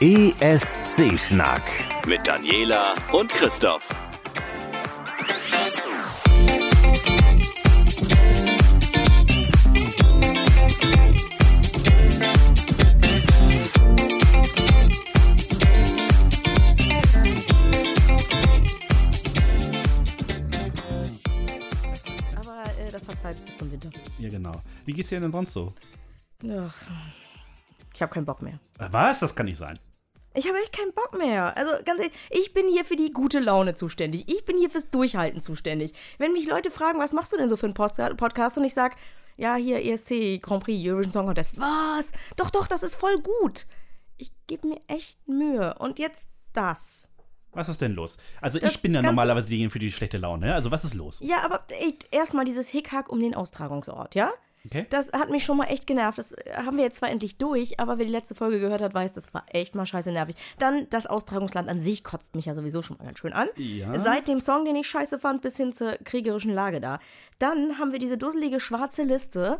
ESC-Schnack. Mit Daniela und Christoph. Aber äh, das hat Zeit bis zum Winter. Ja, genau. Wie geht's dir denn sonst so? Ach, ich habe keinen Bock mehr. Äh, Was? Das kann nicht sein. Ich habe echt keinen Bock mehr. Also ganz ehrlich, ich bin hier für die gute Laune zuständig. Ich bin hier fürs Durchhalten zuständig. Wenn mich Leute fragen, was machst du denn so für einen Post Podcast und ich sag, ja, hier ESC, Grand Prix, Eurovision Song Contest. Was? Doch, doch, das ist voll gut. Ich gebe mir echt Mühe. Und jetzt das. Was ist denn los? Also Das ich bin ja normalerweise diejenige für die schlechte Laune. ne? Also was ist los? Ja, aber erstmal dieses Hickhack um den Austragungsort, ja? Okay. Das hat mich schon mal echt genervt. Das äh, haben wir jetzt zwar endlich durch, aber wer die letzte Folge gehört hat, weiß, das war echt mal scheiße nervig. Dann das Austragungsland an sich kotzt mich ja sowieso schon mal ganz schön an. Ja. Seit dem Song, den ich scheiße fand, bis hin zur kriegerischen Lage da. Dann haben wir diese dusselige schwarze Liste.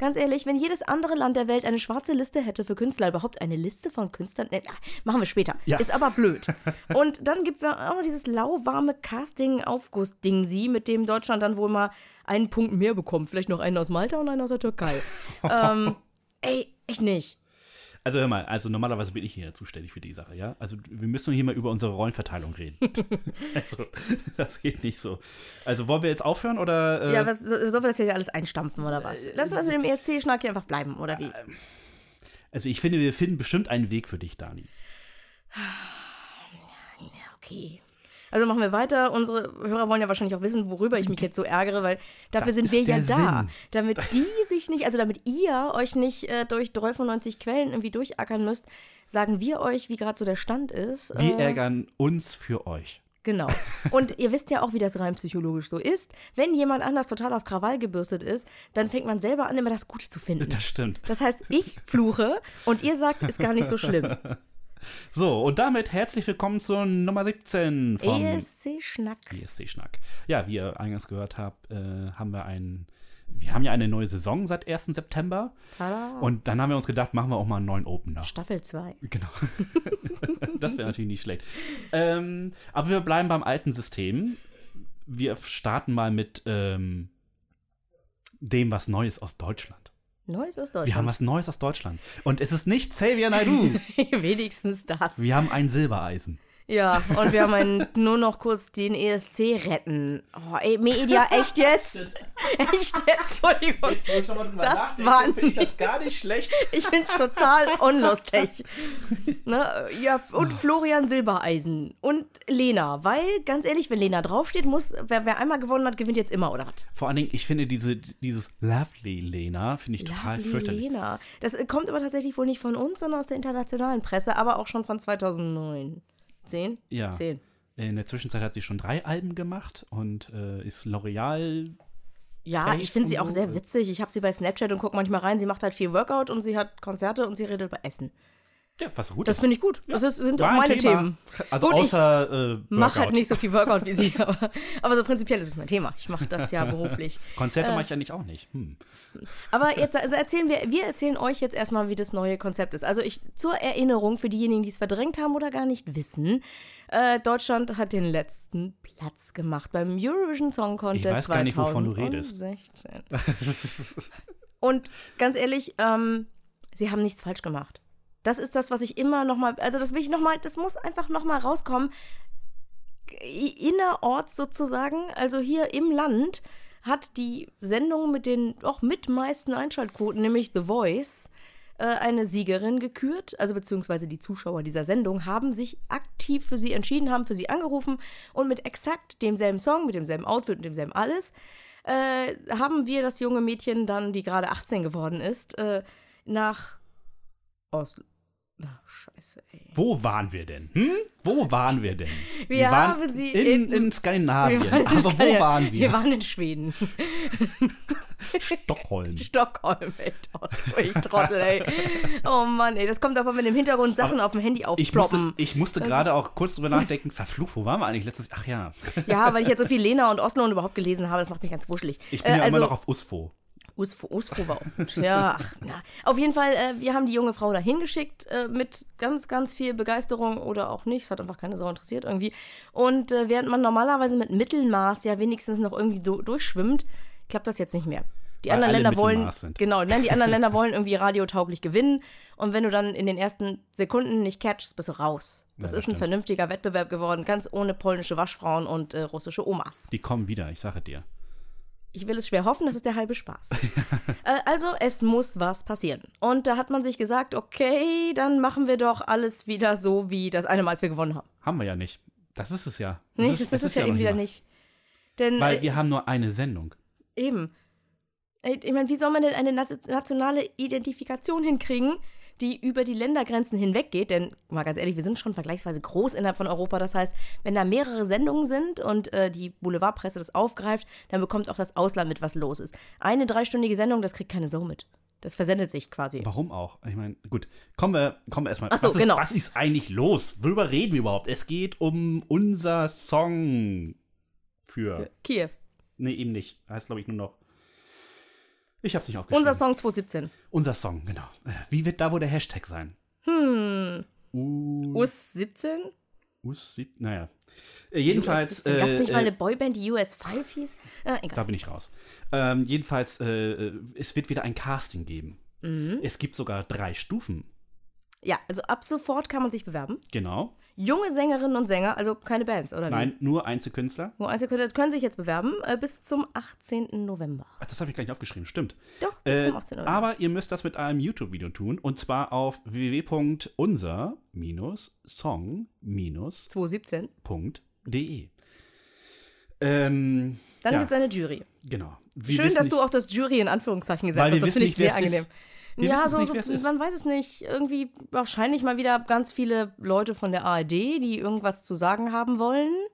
Ganz ehrlich, wenn jedes andere Land der Welt eine schwarze Liste hätte für Künstler, überhaupt eine Liste von Künstlern, ne, machen wir später. Ja. Ist aber blöd. Und dann gibt es auch noch dieses lauwarme Casting-Aufguss-Ding sie, mit dem Deutschland dann wohl mal einen Punkt mehr bekommt. Vielleicht noch einen aus Malta und einen aus der Türkei. ähm, ey, echt nicht. Also hör mal, also normalerweise bin ich hier zuständig für die Sache, ja? Also wir müssen hier mal über unsere Rollenverteilung reden. also das geht nicht so. Also wollen wir jetzt aufhören oder? Äh, Ja, was, so- sollen wir das hier alles einstampfen oder was? Lass uns mit dem ESC-Schnack hier einfach bleiben, oder wie? Also ich finde, wir finden bestimmt einen Weg für dich, Dani. Okay. Also machen wir weiter. Unsere Hörer wollen ja wahrscheinlich auch wissen, worüber ich mich jetzt so ärgere, weil dafür Das sind wir ja der da. Sinn. Damit die sich nicht, also damit ihr euch nicht äh, durch 93 Quellen irgendwie durchackern müsst, sagen wir euch, wie gerade so der Stand ist. Wir Äh, ärgern uns für euch. Genau. Und ihr wisst ja auch, wie das rein psychologisch so ist. Wenn jemand anders total auf Krawall gebürstet ist, dann fängt man selber an, immer das Gute zu finden. Das stimmt. Das heißt, ich fluche und ihr sagt, ist gar nicht so schlimm. So, und damit herzlich willkommen zur Nummer 17 vom ESC-Schnack. ESC-Schnack. Ja, wie ihr eingangs gehört habt, äh, haben wir ein, wir haben ja eine neue Saison seit 1. September. Tada. Und dann haben wir uns gedacht, machen wir auch mal einen neuen Opener. Staffel 2. Genau. das wäre natürlich nicht schlecht. Ähm, aber wir bleiben beim alten System. Wir starten mal mit ähm, dem, was Neues aus Deutschland. Neues aus Wir haben Deutschland. was Neues aus Deutschland. Und es ist nicht Xavier Naidoo. Wenigstens das. Wir haben ein Silbereisen. Ja, und wir haben einen, nur noch kurz den ESC retten. Oh, ey, Media, echt jetzt? Echt jetzt? Entschuldigung. Das war finde ich das gar nicht schlecht. Ich find's total unlustig. Ne? Ja, und Florian Silbereisen und Lena, weil, ganz ehrlich, wenn Lena draufsteht, muss, wer, wer einmal gewonnen hat, gewinnt jetzt immer, oder was? Vor allen Dingen, ich finde diese, dieses Lovely Lena, finde ich total Lovely fürchterlich. Lena. Das äh, kommt aber tatsächlich wohl nicht von uns, sondern aus der internationalen Presse, aber auch schon von 2009. Zehn? Ja. Zehn. In der Zwischenzeit hat sie schon drei Alben gemacht und äh, ist L'Oreal. Ja, ich finde sie auch sehr witzig. Ich habe sie bei Snapchat und gucke manchmal rein. Sie macht halt viel Workout und sie hat Konzerte und sie redet über Essen. Ja, was gut Das finde ich gut. Das ist, sind auch meine Thema. Themen. Also Gut, ich außer äh, Mach halt nicht so viel Workout wie sie, aber, aber so prinzipiell ist es mein Thema. Ich mache das ja beruflich. Konzerte mache ich ja nicht auch nicht. Hm. Aber jetzt also erzählen wir, wir erzählen euch jetzt erstmal, wie das neue Konzept ist. Also ich zur Erinnerung für diejenigen, die es verdrängt haben oder gar nicht wissen, äh, Deutschland hat den letzten Platz gemacht beim Eurovision Song Contest Ich weiß gar nicht, wovon du redest. 2016. Und ganz ehrlich, ähm, sie haben nichts falsch gemacht. Das ist das, was ich immer noch mal, also das will ich noch mal, das muss einfach noch mal rauskommen. Innerorts sozusagen, also hier im Land, hat die Sendung mit den auch mit meisten Einschaltquoten, nämlich The Voice, äh, eine Siegerin gekürt, also beziehungsweise die Zuschauer dieser Sendung haben sich aktiv für sie entschieden, haben für sie angerufen und mit exakt demselben Song, mit demselben Outfit und demselben alles, äh, haben wir das junge Mädchen dann, die gerade 18 geworden ist, äh, nach Oslo. Ach, scheiße, ey. Wo waren wir denn? Hm? Wo waren wir denn? Wir waren haben sie in, in- in Skandinavien. Wir in also wo Skandinavien. waren wir? Wir waren in Schweden. Stockholm. Stockholm, ey, ich Trottel, ey. Oh Mann, ey, das kommt davon, wenn im Hintergrund Sachen auf dem Handy Ich musste, aufploppen. ich musste gerade auch kurz drüber nachdenken, verflucht, wo waren wir eigentlich letztes Ach ja. Ja, weil ich jetzt so viel Lena und Oslo und überhaupt gelesen habe, das macht mich ganz wuschelig. Ich bin Äh, ja also, immer noch auf USFO. Auch gut. Ja, ach, na. Auf jeden Fall, äh, wir haben die junge Frau da hingeschickt äh, mit ganz, ganz viel Begeisterung oder auch nicht. Es hat einfach keine Sau interessiert irgendwie. Und äh, während man normalerweise mit Mittelmaß ja wenigstens noch irgendwie do, durchschwimmt, klappt das jetzt nicht mehr. Die Weil anderen Länder wollen, genau, nein, die anderen Länder wollen irgendwie radiotauglich gewinnen. Und wenn du dann in den ersten Sekunden nicht catchst, bist du raus. Das Ja, das ist ein stimmt. vernünftiger Wettbewerb geworden, ganz ohne polnische Waschfrauen und äh, russische Omas. Die kommen wieder, ich sage dir. Ich will es schwer hoffen, das ist der halbe Spaß. äh, also, es muss was passieren. Und da hat man sich gesagt, okay, dann machen wir doch alles wieder so, wie das eine Mal, als wir gewonnen haben. Haben wir ja nicht. Das ist es ja. Nee, das ist, es ja noch eben wieder nicht. Denn Weil äh, wir haben nur eine Sendung. eben. Äh, Ich meine, wie soll man denn eine nat- nationale Identifikation hinkriegen, die über die Ländergrenzen hinweggeht? Denn, mal ganz ehrlich, wir sind schon vergleichsweise groß innerhalb von Europa. Das heißt, wenn da mehrere Sendungen sind und äh, die Boulevardpresse das aufgreift, dann bekommt auch das Ausland mit, was los ist. Eine dreistündige Sendung, das kriegt keine Sau mit. Das versendet sich quasi. Warum auch? Ich meine, gut, kommen wir, kommen wir erstmal. Ach so, was, ist, genau. was ist eigentlich los? Worüber reden wir überhaupt? Es geht um unser Song für. Kiew. Nee, eben nicht. Heißt, glaube ich, nur noch. Ich hab's nicht aufgeschrieben. Unser Song 2017. Unser Song, genau. Äh, Wie wird da wohl der Hashtag sein? Hm. Uh, US 17? us, sieb- naja. Äh, jedenfalls. Gab es äh, nicht mal äh, eine Boyband, die US 5 hieß? Ah, egal. Da bin ich raus. Ähm, jedenfalls, äh, äh, es wird wieder ein Casting geben. Mhm. Es gibt sogar drei Stufen. Ja, also ab sofort kann man sich bewerben. Genau. Junge Sängerinnen und Sänger, also keine Bands, oder? wie? Nein, nur Einzelkünstler. Nur Einzelkünstler können sich jetzt bewerben äh, bis zum 18. November. Ach, das habe ich gar nicht aufgeschrieben, stimmt. Doch, bis Äh, zum 18. November. aber ihr müsst das mit einem YouTube-Video tun und zwar auf www.unser-song-.de. 2017. Ähm, Dann ja, gibt es eine Jury. genau. Wir Schön, dass nicht- du auch das Jury in Anführungszeichen gesetzt hast. Das finde ich sehr angenehm. ist. Wir ja, so, nicht, so man weiß es nicht. Irgendwie wahrscheinlich mal wieder ganz viele Leute von der ARD, die irgendwas zu sagen haben wollen. Oh,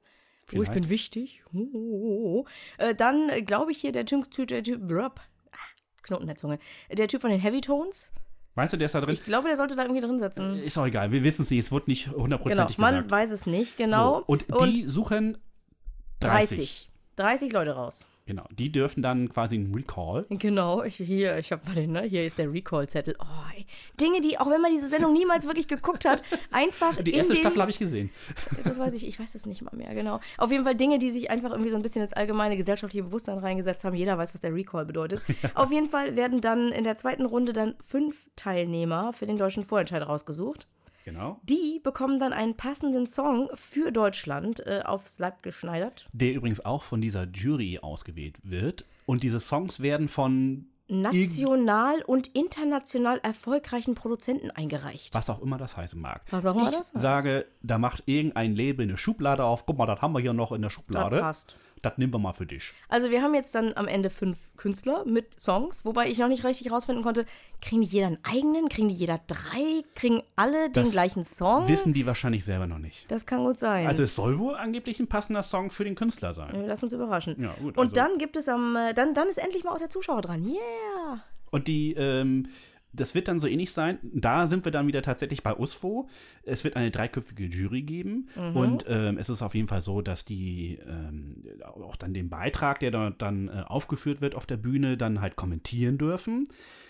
ich Vielleicht. bin wichtig. Oh, oh, oh, oh. Äh, dann äh, glaube ich hier der Typ, der Typ, blub. Ah, Knoten der Zunge. Der Typ von den Heavy Tones. Meinst du, der ist da drin? Ich glaube, der sollte da irgendwie drin sitzen. ist auch egal, wir wissen es nicht, es wurde nicht Genau, hundertprozentig man gesagt. weiß es nicht, genau. So, und die suchen 30. 30. 30 Leute raus. Genau, die dürfen dann quasi einen Recall. Genau, ich, hier, ich habe mal den, ne? Hier ist der Recall-Zettel. Oh, ey. Dinge, die, auch wenn man diese Sendung niemals wirklich geguckt hat, einfach. Die erste den, Staffel habe ich gesehen. Das weiß ich, ich weiß es nicht mal mehr, genau. Auf jeden Fall Dinge, die sich einfach irgendwie so ein bisschen ins allgemeine gesellschaftliche Bewusstsein reingesetzt haben. Jeder weiß, was der Recall bedeutet. Auf jeden Fall werden dann in der zweiten Runde dann fünf Teilnehmer für den deutschen Vorentscheid rausgesucht. Genau. Die bekommen dann einen passenden Song für Deutschland äh, aufs Leib geschneidert. Der übrigens auch von dieser Jury ausgewählt wird. Und diese Songs werden von National und international erfolgreichen Produzenten eingereicht. was auch immer das heißen mag. Was auch immer ich das heißt. sage, da macht irgendein Label eine Schublade auf. Guck mal, das haben wir hier noch in der Schublade. Das passt. Das nehmen wir mal für dich. Also wir haben jetzt dann am Ende fünf Künstler mit Songs, wobei ich noch nicht richtig rausfinden konnte, kriegen die jeder einen eigenen, kriegen die jeder drei, kriegen alle den Das gleichen Song? Wissen die wahrscheinlich selber noch nicht. Das kann gut sein. Also es soll wohl angeblich ein passender Song für den Künstler sein. Lass uns überraschen. Ja, gut, Und also- dann gibt es am, äh, dann, dann ist endlich mal auch der Zuschauer dran. Yeah! Und die, ähm, das wird dann so ähnlich sein. Da sind wir dann wieder tatsächlich bei USFO. Es wird eine dreiköpfige Jury geben. Mhm. Und ähm, es ist auf jeden Fall so, dass die ähm, auch dann den Beitrag, der da, dann äh, aufgeführt wird auf der Bühne, dann halt kommentieren dürfen.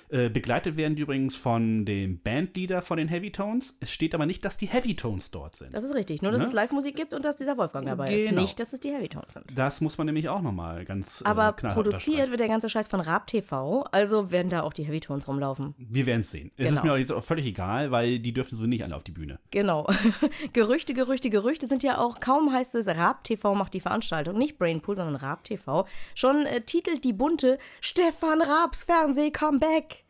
Äh, begleitet werden die übrigens von dem Bandleader von den Heavy Tones. Es steht aber nicht, dass die Heavy Tones dort sind. Das ist richtig. Nur, dass Ne? es Live-Musik gibt und dass dieser Wolfgang dabei ist. Genau. Nicht, dass es die Heavy Tones sind. Das muss man nämlich auch nochmal ganz äh, Aber produziert wird der ganze Scheiß von Raab TV, also werden da auch die Heavy Tones rumlaufen. Wir werden es sehen. Es ist Genau. mir auch jetzt auch völlig egal, weil die dürfen so nicht alle auf die Bühne. Genau. Gerüchte, Gerüchte, Gerüchte sind ja auch, kaum heißt es, Raab TV macht die Veranstaltung, nicht Brainpool, sondern Raab TV. Schon äh, titelt die bunte Stefan Raabs Fernseh-Comeback.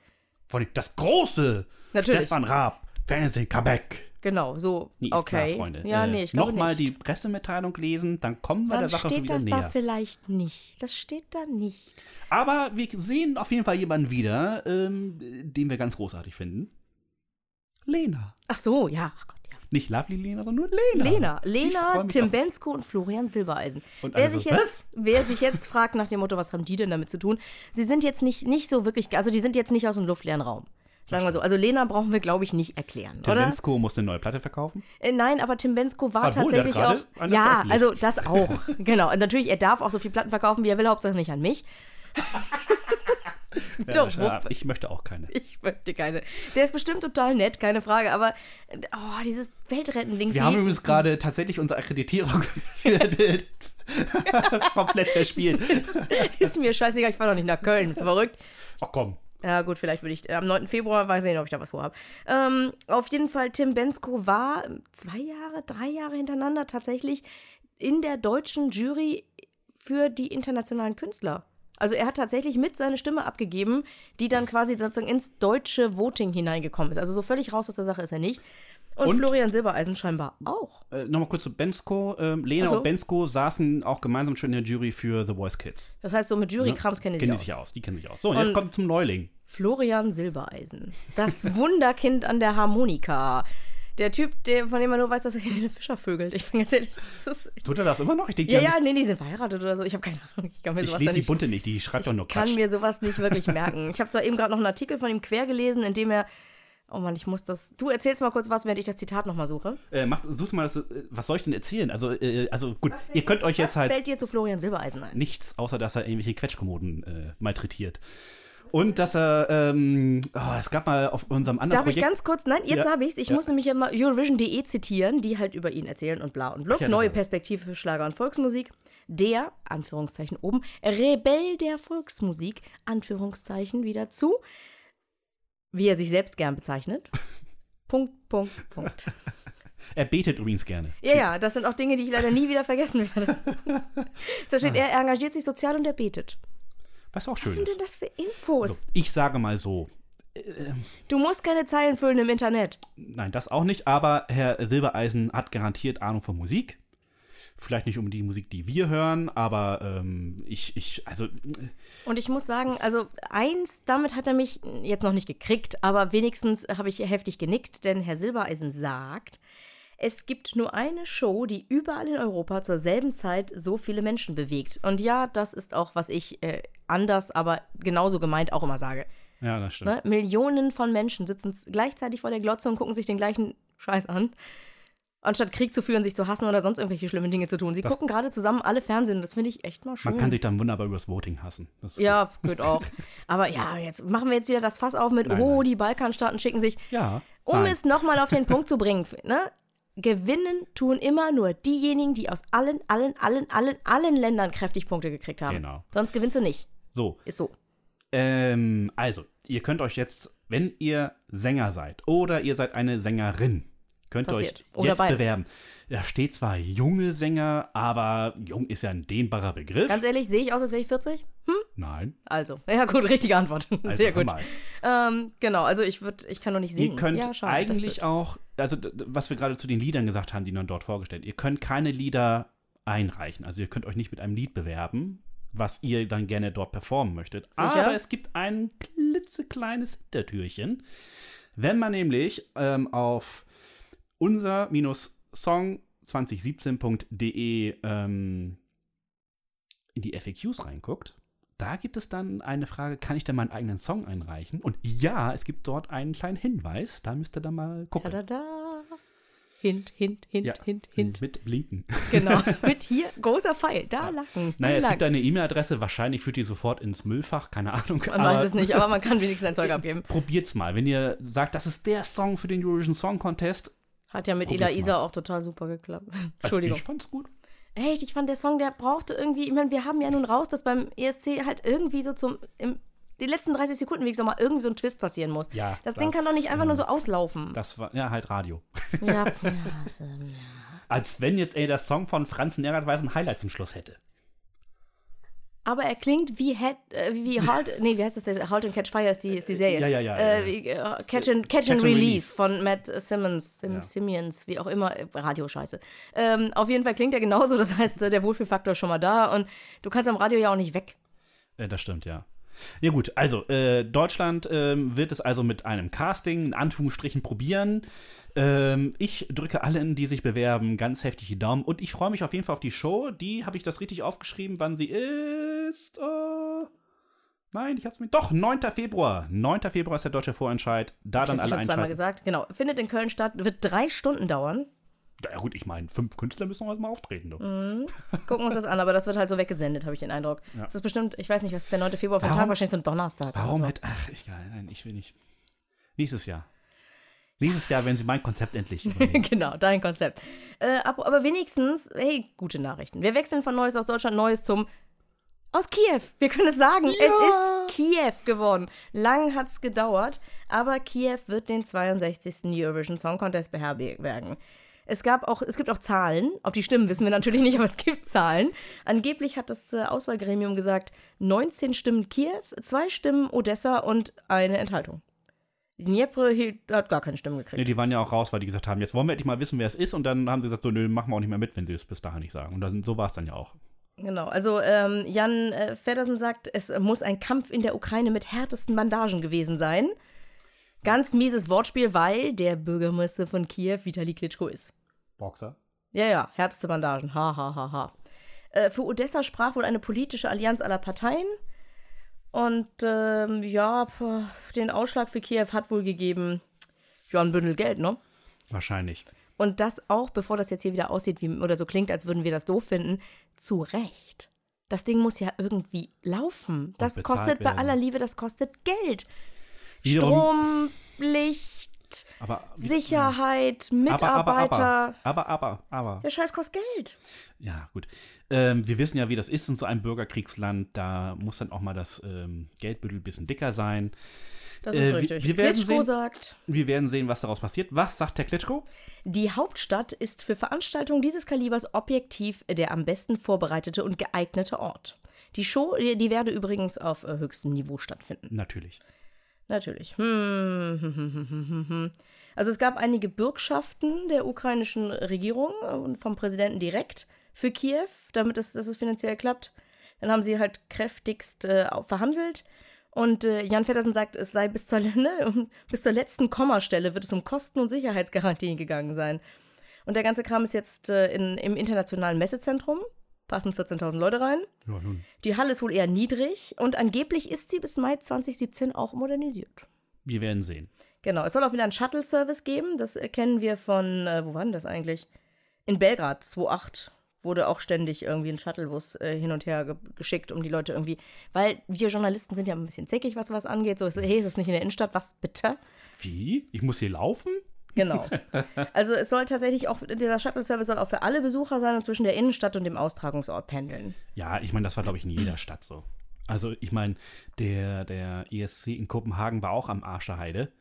Von dem- das große Natürlich. Stefan Raab, Fernsehen Comeback. Genau, so. Nee, ist okay. klar, Freunde. Ja, Äh, nee, ich glaube Nochmal die Pressemitteilung lesen, dann kommen wir Dann der Sache steht wieder das näher. da vielleicht nicht. Das steht da nicht. Aber wir sehen auf jeden Fall jemanden wieder, ähm, den wir ganz großartig finden. Lena. Ach so, ja. Ach. Nicht Lovely Lena, sondern nur Lena. Lena, Lena, Tim Bensko und Florian Silbereisen. Und wer, sich so, jetzt, wer sich jetzt fragt nach dem Motto, was haben die denn damit zu tun? Sie sind jetzt nicht, nicht so wirklich, also die sind jetzt nicht aus dem luftleeren Raum. Sagen wir so. Also Lena brauchen wir, glaube ich, nicht erklären, Tim oder? Bensko muss eine neue Platte verkaufen. Äh, nein, aber Tim Bensko war Obwohl, tatsächlich auch. Ja, also das auch. genau. Und natürlich, er darf auch so viel Platten verkaufen, wie er will, Hauptsache nicht an mich. Ist Ja, ich möchte auch keine. Ich möchte keine. Der ist bestimmt total nett, keine Frage, aber oh, dieses Weltretten-Ding. Wir haben übrigens gerade tatsächlich unsere Akkreditierung komplett verspielt. Ist mir scheißegal, ich war doch nicht nach Köln, bist du verrückt? Ach komm. Ja, gut, vielleicht würde ich. Am 9. Februar weiß ich nicht, ob ich da was vorhabe. Ähm, auf jeden Fall, Tim Bensko war zwei Jahre, drei Jahre hintereinander tatsächlich in der deutschen Jury für die internationalen Künstler. Also er hat tatsächlich mit seine Stimme abgegeben, die dann quasi sozusagen ins deutsche Voting hineingekommen ist. Also so völlig raus aus der Sache ist er nicht. Und, Und? Florian Silbereisen scheinbar auch. Äh, Nochmal kurz zu Bensko. Ähm, Lena so. und Bensko saßen auch gemeinsam schon in der Jury für The Voice Kids. Das heißt, so mit Jury-Krams kennen die Kennen sich sich aus. aus. Die kennen sich aus. So, und jetzt kommt zum Neuling. Florian Silbereisen. Das Wunderkind an der Harmonika. Der Typ, der, von dem man nur weiß, dass er Helene Fischer vögelt. Ich bin ganz ehrlich, das ist, Tut er das immer noch? Ich denke, Ja, ja, nee, die sind verheiratet oder so. Ich habe keine Ahnung. Ich kann mir sich- ich sowas lese die nicht. Bunte nicht, die schreibt doch nur kann Quatsch. mir sowas nicht wirklich merken. Ich habe zwar eben gerade noch einen Artikel von ihm quer gelesen, in dem er. Oh Mann, ich muss das. Du erzählst mal kurz was, während ich das Zitat nochmal suche. Äh, macht, sucht mal, das, äh, was soll ich denn erzählen? Also, äh, also gut, ihr könnt euch jetzt was halt fällt dir zu Florian Silbereisen ein? nichts, außer dass er irgendwelche Quetschkommoden äh, malträtiert. Und dass er, ähm, oh, es gab mal auf unserem anderen Darf ich Projekt. ganz kurz, nein, jetzt Ja. habe ich's. Ich Ja. muss nämlich mal Eurovision.de zitieren, die halt über ihn erzählen und bla und blub. Ja, Neue Perspektive für Schlager und Volksmusik. Der, Anführungszeichen oben, Rebell der Volksmusik, Anführungszeichen wieder zu, wie er sich selbst gern bezeichnet. Punkt, Punkt, Punkt. er betet übrigens gerne. Ja, ja, das sind auch Dinge, die ich leider nie wieder vergessen werde. So steht, er engagiert sich sozial und er betet. Was auch Was schön sind denn ist. das für Infos? So, ich sage mal so, Du musst keine Zeilen füllen im Internet. nein, das auch nicht, aber Herr Silbereisen hat garantiert Ahnung von Musik. Vielleicht nicht um die Musik, die wir hören, aber ähm, ich, ich, also, Und ich muss sagen, also eins, damit hat er mich jetzt noch nicht gekriegt, aber wenigstens habe ich heftig genickt, denn Herr Silbereisen sagt, es gibt nur eine Show, die überall in Europa zur selben Zeit so viele Menschen bewegt. Und ja, das ist auch, was ich äh, anders, aber genauso gemeint auch immer sage. ja, das stimmt. Ne? Millionen von Menschen sitzen gleichzeitig vor der Glotze und gucken sich den gleichen Scheiß an. Anstatt Krieg zu führen, sich zu hassen oder sonst irgendwelche schlimmen Dinge zu tun. Sie Das- gucken gerade zusammen alle Fernsehen. Das finde ich echt mal schön. Man kann sich dann wunderbar übers Voting hassen. Ja, gut auch. Aber ja, jetzt machen wir jetzt wieder das Fass auf mit, Nein, oh, nein. die Balkanstaaten schicken sich. Ja. Um nein. es nochmal auf den Punkt zu bringen, ne? Gewinnen tun immer nur diejenigen, die aus allen, allen, allen, allen, allen Ländern kräftig Punkte gekriegt haben. Genau. Sonst gewinnst du nicht. So, Ist so. Ähm, also, ihr könnt euch jetzt, wenn ihr Sänger seid oder ihr seid eine Sängerin, könnt ihr Passiert. euch Oder jetzt beides. bewerben. Da steht zwar junge Sänger, aber jung ist ja ein dehnbarer Begriff. Ganz ehrlich, sehe ich aus, als wäre ich 40? Nein. Also, ja gut, richtige Antwort. Also, Sehr gut. Ähm, genau, also ich würde, ich kann noch nicht singen. Ihr könnt ja, schade, eigentlich auch, also was wir gerade zu den Liedern gesagt haben, die dann dort vorgestellt, ihr könnt keine Lieder einreichen. Also ihr könnt euch nicht mit einem Lied bewerben, was ihr dann gerne dort performen möchtet. Sicher? Aber es gibt ein klitzekleines Hintertürchen. Wenn man nämlich ähm, auf unser-song2017.de ähm, in die FAQs reinguckt, da gibt es dann eine Frage, kann ich denn meinen eigenen Song einreichen? Und ja, es gibt dort einen kleinen Hinweis, da müsst ihr dann mal gucken. Tada! Hint, hint, hint, Ja, hint, hint. mit Blinken. Genau. Mit hier großer Pfeil. Da lachen. Naja, es lang. gibt eine E-Mail-Adresse, wahrscheinlich führt die sofort ins Müllfach, keine Ahnung. Man weiß es nicht, aber man kann wenigstens ein Zeug abgeben. Probiert's mal. Wenn ihr sagt, das ist der Song für den Eurovision Song Contest, Hat ja mit Ela Isa auch total super geklappt. also Entschuldigung. ich fand's gut. Echt, ich fand der Song, der brauchte irgendwie, ich meine, wir haben ja nun raus, dass beim ESC halt irgendwie so zum, im, die letzten 30 Sekunden wenigstens noch mal irgendwie so ein Twist passieren muss. Ja, das, Ding das, kann doch nicht einfach nur so auslaufen. Das war, ja, halt Radio. ja, ja, also, Als wenn jetzt, ey, der Song von Franz Nergatweis ein Highlight zum Schluss hätte. aber er klingt wie, Head, äh, wie Halt, nee, wie heißt das? Halt and Catch Fire ist die, ist die Serie. Ja, ja, ja, Äh, ja. wie, äh, Catch, and, Catch, Catch and Release, von Matt Simmons, Sim, Ja. Simmons, wie auch immer, äh, Radioscheiße. Ähm, auf jeden Fall klingt er genauso, das heißt, äh, der Wohlfühlfaktor ist schon mal da und du kannst am Radio ja auch nicht weg. Äh, das stimmt, ja. Ja gut, also äh, Deutschland ähm, wird es also mit einem Casting in Anführungsstrichen probieren. Ähm, ich drücke allen, die sich bewerben, ganz heftig die Daumen und ich freue mich auf jeden Fall auf die Show. Die habe ich das richtig aufgeschrieben, wann sie ist. Äh, nein, ich habe es mir. Doch, 9. Februar. 9. Februar ist der deutsche Vorentscheid. Da Hab ich dann alle schon zweimal einschalten. gesagt. Genau. Findet in Köln statt, wird drei Stunden dauern. Ja gut, ich meine, fünf Künstler müssen noch mal auftreten. Du. Mhm. Gucken uns das an, aber das wird halt so weggesendet, habe ich den Eindruck. Ja. Das ist bestimmt, ich weiß nicht, was ist der 9. Februar für ein Tag? Wahrscheinlich so ein Donnerstag. Warum so. hätte. Ach, ich, nein, ich will nicht. Nächstes Jahr. Nächstes Jahr, wenn sie mein Konzept endlich genau, dein Konzept. Äh, ab- aber wenigstens, hey, gute Nachrichten. Wir wechseln von Neues aus Deutschland, Neues zum aus Kiew. Wir können es sagen, es ist Kiew geworden. Lang hat es gedauert, aber Kiew wird den 62. Eurovision Song Contest beherbergen. Es gab auch, es gibt auch Zahlen. Ob die stimmen, wissen wir natürlich nicht, aber es gibt Zahlen. Angeblich hat das äh, Auswahlgremium gesagt, 19 Stimmen Kiew, zwei Stimmen Odessa und eine Enthaltung. Hielt- hat gar keine Stimmen gekriegt. nee, die waren ja auch raus, weil die gesagt haben, jetzt wollen wir endlich mal wissen, wer es ist. Und dann haben sie gesagt, so, nö, machen wir auch nicht mehr mit, wenn sie es bis dahin nicht sagen. Und dann, so war es dann ja auch. Genau, also ähm, Jan äh, Feddersen sagt, es muss ein Kampf in der Ukraine mit härtesten Bandagen gewesen sein. Ganz mieses Wortspiel, weil der Bürgermeister von Kiew Vitali Klitschko ist. Boxer? Ja, ja, härteste Bandagen. Ha, ha, ha, ha. Äh, für Odessa sprach wohl eine politische Allianz aller Parteien. Und ähm, ja, den Ausschlag für Kiew hat wohl gegeben, ja, ein Bündel Geld, ne? Wahrscheinlich. Und das auch, bevor das jetzt hier wieder aussieht wie, oder so klingt, als würden wir das doof finden, zu Recht. Das Ding muss ja irgendwie laufen. Das kostet bei werden. aller Liebe, das kostet Geld. Strom, Licht, Aber, Sicherheit, Mitarbeiter. aber, aber, aber, aber. Der Scheiß kostet Geld. Ja, gut. Ähm, wir wissen ja, wie das ist in so einem Bürgerkriegsland. Da muss dann auch mal das ähm, Geldbüttel ein bisschen dicker sein. Das Äh, ist wir- richtig. wir werden Klitschko sehen. sagt, Wir werden sehen, was daraus passiert. Was sagt der Klitschko? die Hauptstadt ist für Veranstaltungen dieses Kalibers objektiv der am besten vorbereitete und geeignete Ort. Die Show, die die werde übrigens auf äh, höchstem Niveau stattfinden. Natürlich. Natürlich. Hm, hm, hm. Also es gab einige Bürgschaften der ukrainischen Regierung äh, und vom Präsidenten direkt für Kiew, damit es, dass es finanziell klappt. Dann haben sie halt kräftigst äh, verhandelt. Und äh, Jan Feddersen sagt, es sei bis zur, ne, bis zur letzten Kommastelle wird es um Kosten- und Sicherheitsgarantien gegangen sein. Und der ganze Kram ist jetzt äh, in, im internationalen Messezentrum. Passen 14.000 Leute rein. Ja. Die Halle ist wohl eher niedrig und angeblich ist sie bis Mai 2017 auch modernisiert. Wir werden sehen. Genau, es soll auch wieder einen Shuttle-Service geben. Das kennen wir von, äh, wo war denn das eigentlich? In Belgrad, 2008 wurde auch ständig irgendwie ein Shuttlebus äh, hin und her ge geschickt, um die Leute irgendwie, weil wir Journalisten sind ja ein bisschen zickig, was was angeht. So, hey, ist das nicht in der Innenstadt? Was bitte? Wie? Ich muss hier laufen? Genau. Also es soll tatsächlich auch, dieser Shuttle-Service soll auch für alle Besucher sein und zwischen der Innenstadt und dem Austragungsort pendeln. Ja, ich meine, das war, glaube ich, in jeder Stadt so. Also, ich meine, der, der ESC in Kopenhagen war auch am Arsch der Heide.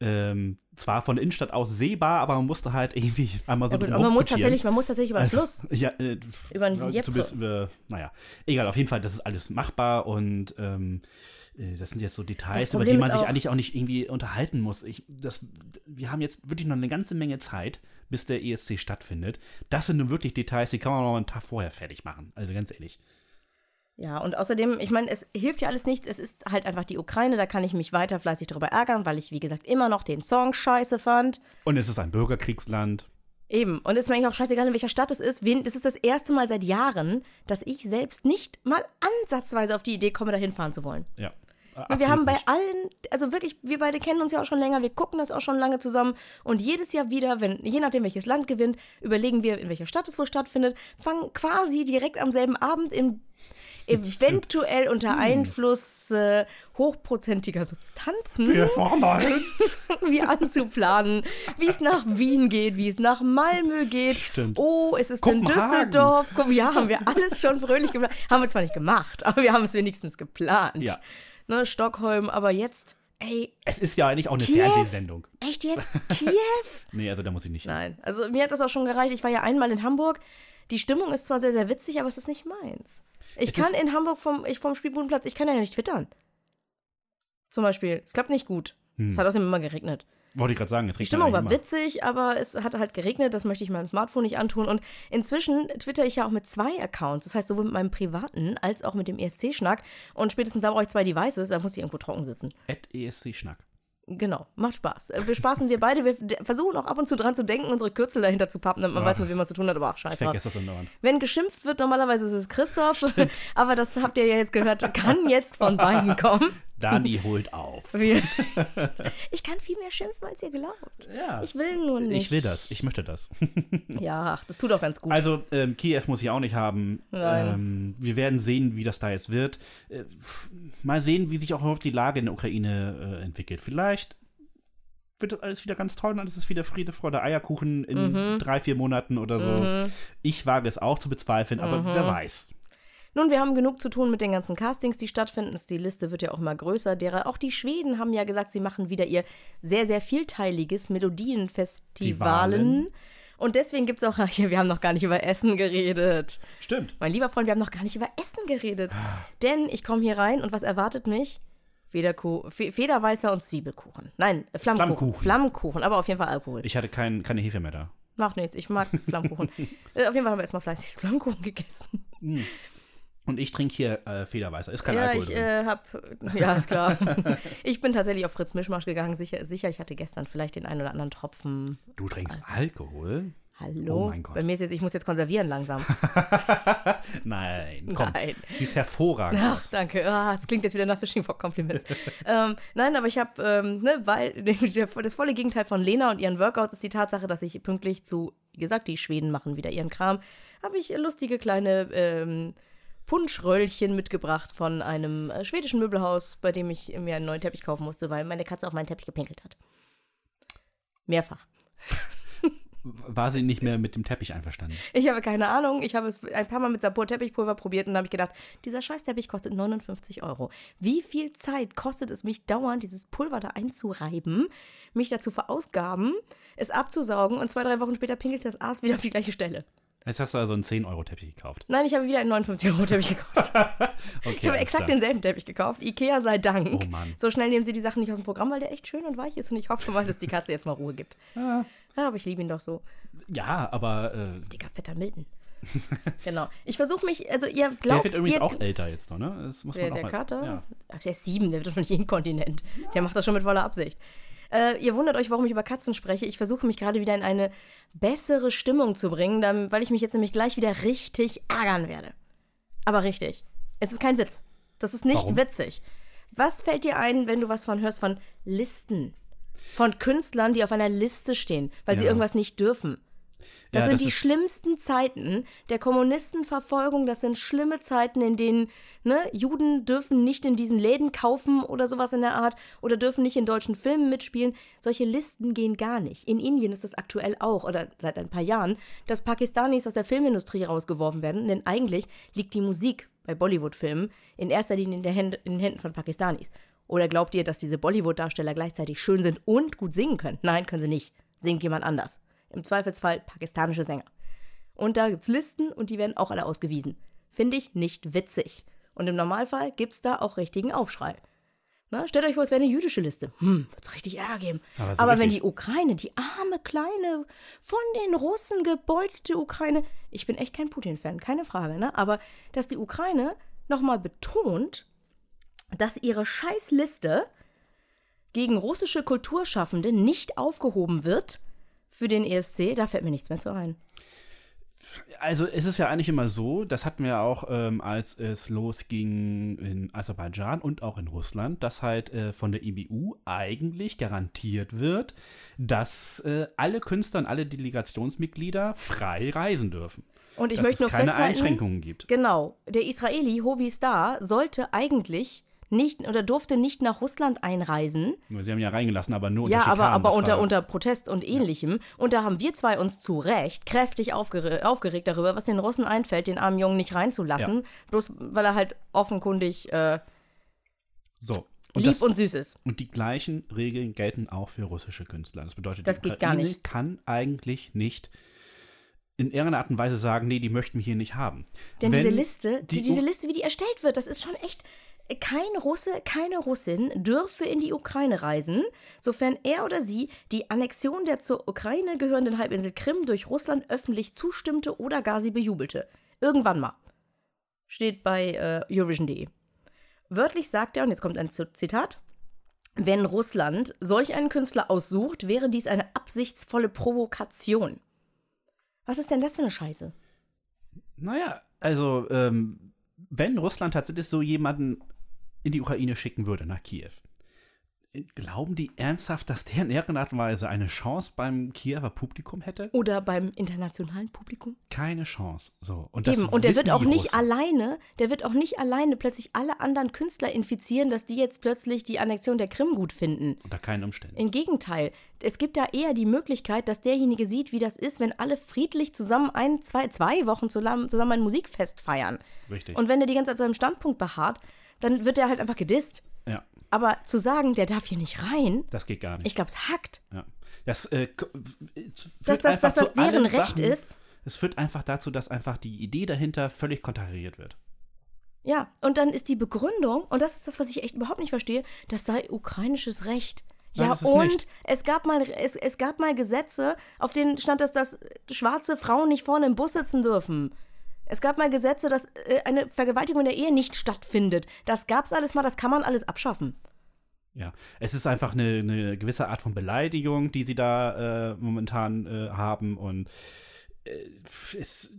Ähm, zwar von der Innenstadt aus sehbar, aber man musste halt irgendwie einmal so Ja, gut, man muss tatsächlich, man muss tatsächlich über den Also, Fluss. Ja, äh, Über den zumindest über, naja, egal, auf jeden Fall, das ist alles machbar und ähm, äh, das sind jetzt so Details, über die man sich auch- eigentlich auch nicht irgendwie unterhalten muss. Ich, das, wir haben jetzt wirklich noch eine ganze Menge Zeit, bis der ESC stattfindet. Das sind nun wirklich Details, die kann man noch einen Tag vorher fertig machen. Also ganz ehrlich. Ja, und außerdem, ich meine, es hilft ja alles nichts. Es ist halt einfach die Ukraine, da kann ich mich weiter fleißig darüber ärgern, weil ich, wie gesagt, immer noch den Song scheiße fand. Und es ist ein Bürgerkriegsland. Eben. Und es ist mir eigentlich auch scheißegal, in welcher Stadt es ist. Wen, das ist das erste Mal seit Jahren, dass ich selbst nicht mal ansatzweise auf die Idee komme, da hinfahren zu wollen. Ja. Und wir haben bei nicht. allen, also wirklich, wir beide kennen uns ja auch schon länger, wir gucken das auch schon lange zusammen und jedes Jahr wieder, wenn, je nachdem welches Land gewinnt, überlegen wir, in welcher Stadt es wohl stattfindet, fangen quasi direkt am selben Abend im eventuell unter Einfluss äh, hochprozentiger Substanzen Wir fahren dahin. wie anzuplanen, wie es nach Wien geht, wie es nach Malmö geht. Stimmt. Oh, es ist in. Düsseldorf. Guck, Ja, haben wir alles schon fröhlich geplant. Haben wir zwar nicht gemacht, aber wir haben es wenigstens geplant. Ja. Ne, Stockholm, aber jetzt, ey, Es ist ja eigentlich auch eine Kiew? Fernsehsendung. echt jetzt? Kiew? Nee, also da muss ich nicht. Nein, also mir hat das auch schon gereicht. Ich war ja einmal in Hamburg. Die Stimmung ist zwar sehr, sehr witzig, aber es ist nicht meins. Ich Es kann in Hamburg vom, ich vom Spielbodenplatz, ich kann ja nicht twittern. Zum Beispiel. Es klappt nicht gut. Es hat außerdem immer geregnet. Wollte ich gerade sagen, es Die Stimmung war witzig, aber es hat halt geregnet. Das möchte ich meinem Smartphone nicht antun. Und inzwischen twitter ich ja auch mit zwei Accounts. Das heißt, sowohl mit meinem privaten als auch mit dem ESC-Schnack. Und spätestens da brauche ich zwei Devices. Da muss ich irgendwo trocken sitzen. At ESC Schnack. Genau, macht Spaß. Äh, Wir spaßen wir beide. Wir versuchen auch ab und zu dran zu denken, unsere Kürzel dahinter zu pappen, damit man Ach. weiß, mit wem man zu tun hat. Aber ach, scheiße. Wenn geschimpft wird, normalerweise ist es Christoph. aber das habt ihr ja jetzt gehört, kann jetzt von beiden kommen. Dani holt auf. Ich kann viel mehr schimpfen, als ihr glaubt. Ja. Ich will nur nicht. Ich will das, ich möchte das. Ja, ach, das tut auch ganz gut. Also, ähm, Kiew muss ich auch nicht haben. Ähm, wir werden sehen, wie das da jetzt wird. Äh, mal sehen, wie sich auch überhaupt die Lage in der Ukraine äh, entwickelt. Vielleicht wird das alles wieder ganz toll und dann ist es wieder Friede, Freude, Eierkuchen in Mhm. drei, vier Monaten oder so. Ich wage es auch zu bezweifeln, aber Mhm. wer weiß. Nun, wir haben genug zu tun mit den ganzen Castings, die stattfinden. Die Liste wird ja auch immer größer. Derer, auch die Schweden haben ja gesagt, sie machen wieder ihr sehr, sehr vielteiliges Melodienfestivalen. Und deswegen gibt es auch, hier, wir haben noch gar nicht über Essen geredet. Stimmt. Mein lieber Freund, wir haben noch gar nicht über Essen geredet. Denn ich komme hier rein und was erwartet mich? Federkuh, Fe Federweißer und Zwiebelkuchen. Nein, äh, Flammkuchen. Flammkuchen. Flammkuchen, aber auf jeden Fall Alkohol. Ich hatte kein, keine Hefe mehr da. Macht nichts, ich mag Flammkuchen. äh, auf jeden Fall haben wir erstmal fleißig Flammkuchen gegessen. Und ich trinke hier äh, Federweißer. Ist kein Ja, Alkohol ich äh, hab, ja, ist klar. ich bin tatsächlich auf Fritz Mischmasch gegangen. Sicher, sicher, ich hatte gestern vielleicht den einen oder anderen Tropfen. Du trinkst Alkohol? Hallo? Oh mein Gott. Bei mir ist jetzt, ich muss jetzt konservieren langsam. Nein, komm. Nein. Die ist hervorragend. Ach, danke. Ah, das klingt jetzt wieder nach Fishing for Compliments. ähm, nein, aber ich habe, ähm, ne, weil das volle Gegenteil von Lena und ihren Workouts ist die Tatsache, dass ich pünktlich zu, wie gesagt, die Schweden machen wieder ihren Kram, habe ich lustige kleine ähm, Punschröllchen mitgebracht von einem äh, schwedischen Möbelhaus, bei dem ich mir einen neuen Teppich kaufen musste, weil meine Katze auf meinen Teppich gepinkelt hat. Mehrfach. War sie nicht mehr mit dem Teppich einverstanden? Ich habe keine Ahnung. Ich habe es ein paar Mal mit Sapor Teppichpulver probiert und habe ich gedacht, dieser Scheißteppich kostet 59 Euro. Wie viel Zeit kostet es mich dauernd, dieses Pulver da einzureiben, mich dazu verausgaben, es abzusaugen und zwei, drei Wochen später pinkelt das Aas wieder auf die gleiche Stelle? Jetzt hast du also einen 10-Euro-Teppich gekauft. Nein, ich habe wieder einen 59 Euro Teppich gekauft. Okay, Ich habe exakt klar. denselben Teppich gekauft. Ikea sei Dank. Oh Mann. So schnell nehmen sie die Sachen nicht aus dem Programm, weil der echt schön und weich ist und ich hoffe mal, dass die Katze jetzt mal Ruhe gibt. Ja, aber ich liebe ihn doch so. Ja, aber äh, Dicker, fetter Milton. genau. Ich versuche mich, also ihr der glaubt, wird übrigens ihr, auch älter jetzt noch, ne? Das muss Der, man auch der mal, Kater? Ja. Ach, der ist sieben, der wird doch nicht inkontinent. Der macht das schon mit voller Absicht. Äh, ihr wundert euch, warum ich über Katzen spreche. Ich versuche mich gerade wieder in eine bessere Stimmung zu bringen, weil ich mich jetzt nämlich gleich wieder richtig ärgern werde. Aber richtig. Es ist kein Witz. Das ist nicht Warum? witzig. Was fällt dir ein, wenn du was von hörst von Listen? Von Künstlern, die auf einer Liste stehen, weil sie Ja. irgendwas nicht dürfen. Das Ja, sind das die schlimmsten Zeiten der Kommunistenverfolgung. Das sind schlimme Zeiten, in denen ne, Juden dürfen nicht in diesen Läden kaufen oder sowas in der Art oder dürfen nicht in deutschen Filmen mitspielen. Solche Listen gehen gar nicht. In Indien ist es aktuell auch oder seit ein paar Jahren, dass Pakistanis aus der Filmindustrie rausgeworfen werden, denn eigentlich liegt die Musik bei Bollywood-Filmen in erster Linie in, Hände, in den Händen von Pakistanis. Oder glaubt ihr, dass diese Bollywood-Darsteller gleichzeitig schön sind und gut singen können? Nein, können sie nicht. Singt jemand anders. Im Zweifelsfall pakistanische Sänger. Und da gibt's Listen und die werden auch alle ausgewiesen. Finde ich nicht witzig. Und im Normalfall gibt's da auch richtigen Aufschrei. Na, stellt euch vor, es wäre eine jüdische Liste. Hm, wird's richtig Ärger geben. Aber so Aber wenn die Ukraine, die arme, kleine, von den Russen gebeutelte Ukraine, ich bin echt kein Putin-Fan, keine Frage, ne? Aber dass die Ukraine nochmal betont, dass ihre Scheißliste gegen russische Kulturschaffende nicht aufgehoben wird für den ESC, da fällt mir nichts mehr zu ein. Also es ist ja eigentlich immer so, das hatten wir auch, ähm, als es losging in Aserbaidschan und auch in Russland, dass halt äh, von der IBU eigentlich garantiert wird, dass äh, alle Künstler und alle Delegationsmitglieder frei reisen dürfen. Und ich dass möchte es nur keine Einschränkungen gibt. Genau, der Israeli Hovi Star sollte eigentlich nicht oder durfte nicht nach Russland einreisen. Sie haben ja reingelassen, aber nur Ja, unter aber, Schikanen. aber Das unter, war- unter Protest und ähnlichem. Und da haben wir zwei uns zu Recht kräftig aufgere aufgeregt darüber, was den Russen einfällt, den armen Jungen nicht reinzulassen. Bloß weil er halt offenkundig äh, So. Und, lieb das, und süß ist. und die gleichen Regeln gelten auch für russische Künstler. Das bedeutet, Das die geht gar nicht. kann eigentlich nicht in irgendeiner Art und Weise sagen, nee, die möchten wir hier nicht haben. Denn Wenn diese Liste, die, die diese Liste, wie die erstellt wird, das ist schon echt. Kein Russe, keine Russin dürfe in die Ukraine reisen, sofern er oder sie die Annexion der zur Ukraine gehörenden Halbinsel Krim durch Russland öffentlich zustimmte oder gar sie bejubelte. Irgendwann mal. Steht bei äh, Eurovision.de. Wörtlich sagt er, und jetzt kommt ein Zitat, wenn Russland solch einen Künstler aussucht, wäre dies eine absichtsvolle Provokation. Was ist denn das für eine Scheiße? Naja, also, ähm, wenn Russland tatsächlich so jemanden in die Ukraine schicken würde, nach Kiew, glauben die ernsthaft, dass der in irgendeiner Art und Weise eine Chance beim Kiewer Publikum hätte? Oder beim internationalen Publikum? Keine Chance. So. Und, das Eben. Und der wird auch nicht alleine, der wird auch nicht alleine plötzlich alle anderen Künstler infizieren, dass die jetzt plötzlich die Annexion der Krim gut finden. Unter keinen Umständen. Im Gegenteil, es gibt da eher die Möglichkeit, dass derjenige sieht, wie das ist, wenn alle friedlich zusammen ein, zwei, zwei Wochen zusammen, zusammen ein Musikfest feiern. Richtig. Und wenn er die ganze Zeit auf seinem Standpunkt beharrt, dann wird er halt einfach gedisst. ja, Aber zu sagen, der darf hier nicht rein, das geht gar nicht. ich glaube, es hackt. Ja. Das, äh, Dass führt das, einfach dass das deren Recht Sachen- ist. Es führt einfach dazu, dass einfach die Idee dahinter völlig konterkariert wird. Ja, und dann ist die Begründung, und das ist das, was ich echt überhaupt nicht verstehe, das sei ukrainisches Recht. Nein, ja, das ist und nicht. es gab mal es, es gab mal Gesetze, auf denen stand, dass, dass schwarze Frauen nicht vorne im Bus sitzen dürfen. Es gab mal Gesetze, dass äh, eine Vergewaltigung in der Ehe nicht stattfindet. Das gab's alles mal, das kann man alles abschaffen. Ja, es ist einfach eine, eine gewisse Art von Beleidigung, die sie da äh, momentan äh, haben und äh, es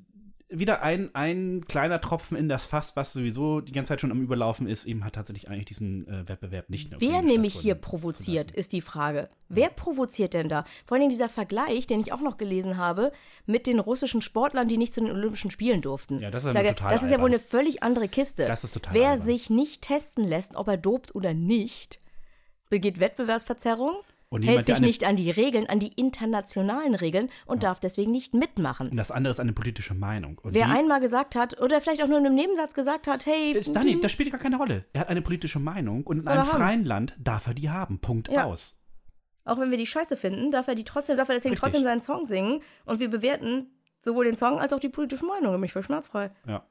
wieder ein, ein kleiner Tropfen in das Fass, was sowieso die ganze Zeit schon am Überlaufen ist, eben hat tatsächlich eigentlich diesen äh, Wettbewerb nicht der Wer nämlich hier provoziert, ist die Frage. Wer provoziert denn da? Vor allem dieser Vergleich, den ich auch noch gelesen habe, mit den russischen Sportlern, die nicht zu den Olympischen Spielen durften. Ja, das ist sage, total Das ist ja wohl eine völlig andere Kiste. Das ist total Wer albern. sich nicht testen lässt, ob er dopt oder nicht, begeht Wettbewerbsverzerrung, Und hält sich nicht an die Regeln, an die internationalen Regeln und darf deswegen nicht mitmachen. Und das andere ist eine politische Meinung. Und Wer einmal gesagt hat, oder vielleicht auch nur in einem Nebensatz gesagt hat, hey, ist Dani, das spielt gar keine Rolle. Er hat eine politische Meinung und in einem haben. freien Land darf er die haben. Punkt Ja. aus. auch wenn wir die scheiße finden, darf er die trotzdem, darf er deswegen Richtig. trotzdem seinen Song singen und wir bewerten sowohl den Song als auch die politische Meinung, nämlich für schmerzfrei. Ja.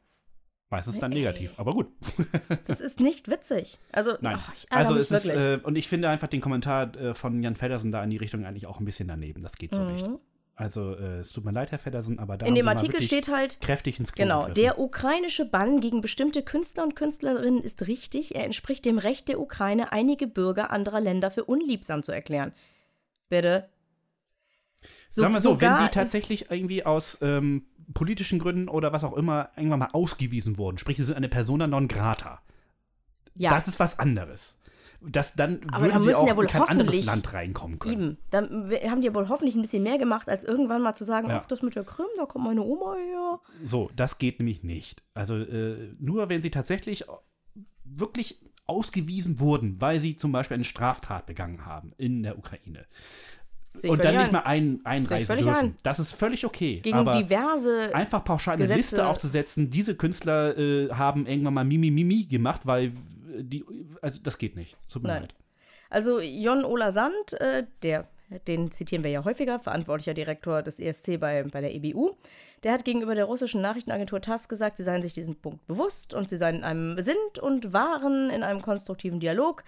Meistens dann negativ, aber gut. Das ist nicht witzig. Also, Nein. ach, ich also es ist, wirklich. äh, und ich finde einfach den Kommentar äh, von Jan Feddersen da in die Richtung eigentlich auch ein bisschen daneben. Das geht so nicht. Also äh, es tut mir leid, Herr Feddersen, aber da Mhm. In dem Artikel steht halt, kräftig ins Klo genau, gegriffen. der ukrainische Bann gegen bestimmte Künstler und Künstlerinnen ist richtig. Er entspricht dem Recht der Ukraine, einige Bürger anderer Länder für unliebsam zu erklären. Bitte. So, Sagen wir so, wenn die tatsächlich irgendwie aus ähm, politischen Gründen oder was auch immer irgendwann mal ausgewiesen wurden, sprich, sie sind eine Persona non grata, ja, das ist was anderes. Das, dann Aber würden sie auch ja wohl in kein anderes Land reinkommen können. Eben. Dann haben die ja wohl hoffentlich ein bisschen mehr gemacht, als irgendwann mal zu sagen, Ja. ach, das mit der Krim, da kommt meine Oma her. So, das geht nämlich nicht. Also äh, nur wenn sie tatsächlich wirklich ausgewiesen wurden, weil sie zum Beispiel eine Straftat begangen haben in der Ukraine. Und dann nicht ein. mal ein, einreisen dürfen. ein. Das ist völlig okay. Gegen aber diverse einfach pauschal eine Gesetze- Liste aufzusetzen, diese Künstler äh, haben irgendwann mal Mimi Mimi gemacht, weil die, also das geht nicht. Tut mir Nein. leid. Also Jon Ola Sand, äh, der, den zitieren wir ja häufiger, verantwortlicher Direktor des ESC bei, bei der EBU, der hat gegenüber der russischen Nachrichtenagentur TASS gesagt, sie seien sich diesen Punkt bewusst und sie seien in einem, sind und waren in einem konstruktiven Dialog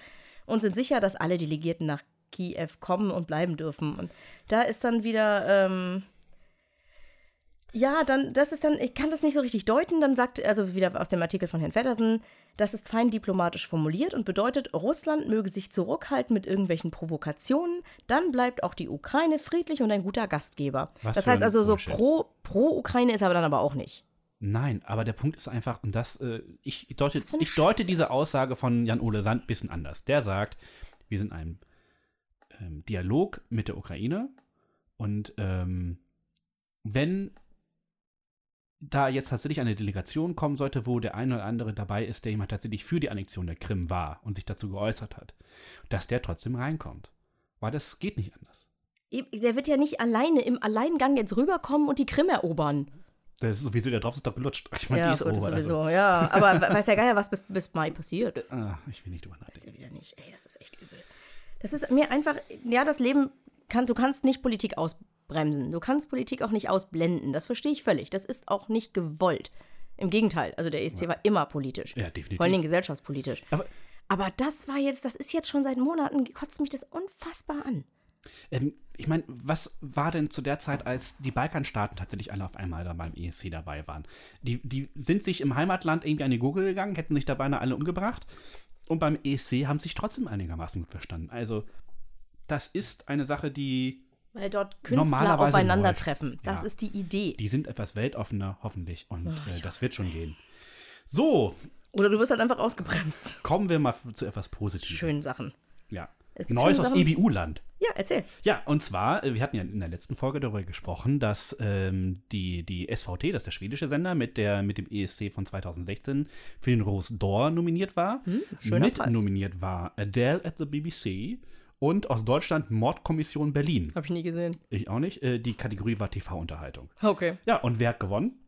und sind sicher, dass alle Delegierten nach Kiew kommen und bleiben dürfen. Und da ist dann wieder, ähm, ja, dann, das ist dann, ich kann das nicht so richtig deuten, dann sagt, also wieder aus dem Artikel von Herrn Feddersen, das ist fein diplomatisch formuliert und bedeutet, Russland möge sich zurückhalten mit irgendwelchen Provokationen, dann bleibt auch die Ukraine friedlich und ein guter Gastgeber. Was das heißt ein also, so pro, pro Ukraine ist aber dann aber auch nicht. Nein, aber der Punkt ist einfach, und das, äh, ich, deute, eine ich deute Scheiße. diese Aussage von Jan-Ole Sand ein bisschen anders. Der sagt, wir sind in einem ähm, Dialog mit der Ukraine und ähm, wenn da jetzt tatsächlich eine Delegation kommen sollte, wo der eine oder andere dabei ist, der jemand tatsächlich für die Annexion der Krim war und sich dazu geäußert hat, dass der trotzdem reinkommt. Weil das geht nicht anders. Der wird ja nicht alleine im Alleingang jetzt rüberkommen und die Krim erobern. Das ist sowieso, der Drops ist doch gelutscht. Ich meine, die ist gut, over. sowieso, Also, ja. Aber we- weiß ja gar ja, was bis, bis Mai passiert. ah, ich will nicht drüber Ist nachdenken. ja wieder nicht, ey, das ist echt übel. Das ist mir einfach, ja, das Leben kann, du kannst nicht Politik ausbremsen. Du kannst Politik auch nicht ausblenden. Das verstehe ich völlig. Das ist auch nicht gewollt. Im Gegenteil, also der ESC war immer politisch. Ja, definitiv. Vor Dingen gesellschaftspolitisch. Aber Aber das war jetzt, das ist jetzt schon seit Monaten, kotzt mich das unfassbar an. Ähm, ich meine, was war denn zu der Zeit, als die Balkanstaaten tatsächlich alle auf einmal da beim ESC dabei waren? Die, die sind sich im Heimatland irgendwie an die Gurgel gegangen, hätten sich da beinahe alle umgebracht. Und beim ESC haben sich trotzdem einigermaßen gut verstanden. Also, das ist eine Sache, die, Weil dort Künstler Normalerweise aufeinandertreffen. Das Ja. ist die Idee. die sind etwas weltoffener, hoffentlich. Und Ach, äh, das wird schon gehen. So, Oder du wirst halt einfach ausgebremst. Kommen wir mal zu etwas Positivem. Schönen Sachen. Ja. Neues aus. EBU-Land. Ja, erzähl. Ja, und zwar, äh, wir hatten ja in der letzten Folge darüber gesprochen, dass ähm, die, die SVT, das ist der schwedische Sender, mit, der, mit dem ESC von 2016 für den Rose d'Or nominiert war. Hm, schöner mit Preis. nominiert war Adele at the BBC und aus Deutschland Mordkommission Berlin. Hab ich nie gesehen. Ich auch nicht. Äh, die Kategorie war TV-Unterhaltung. Okay. Ja, und wer hat gewonnen?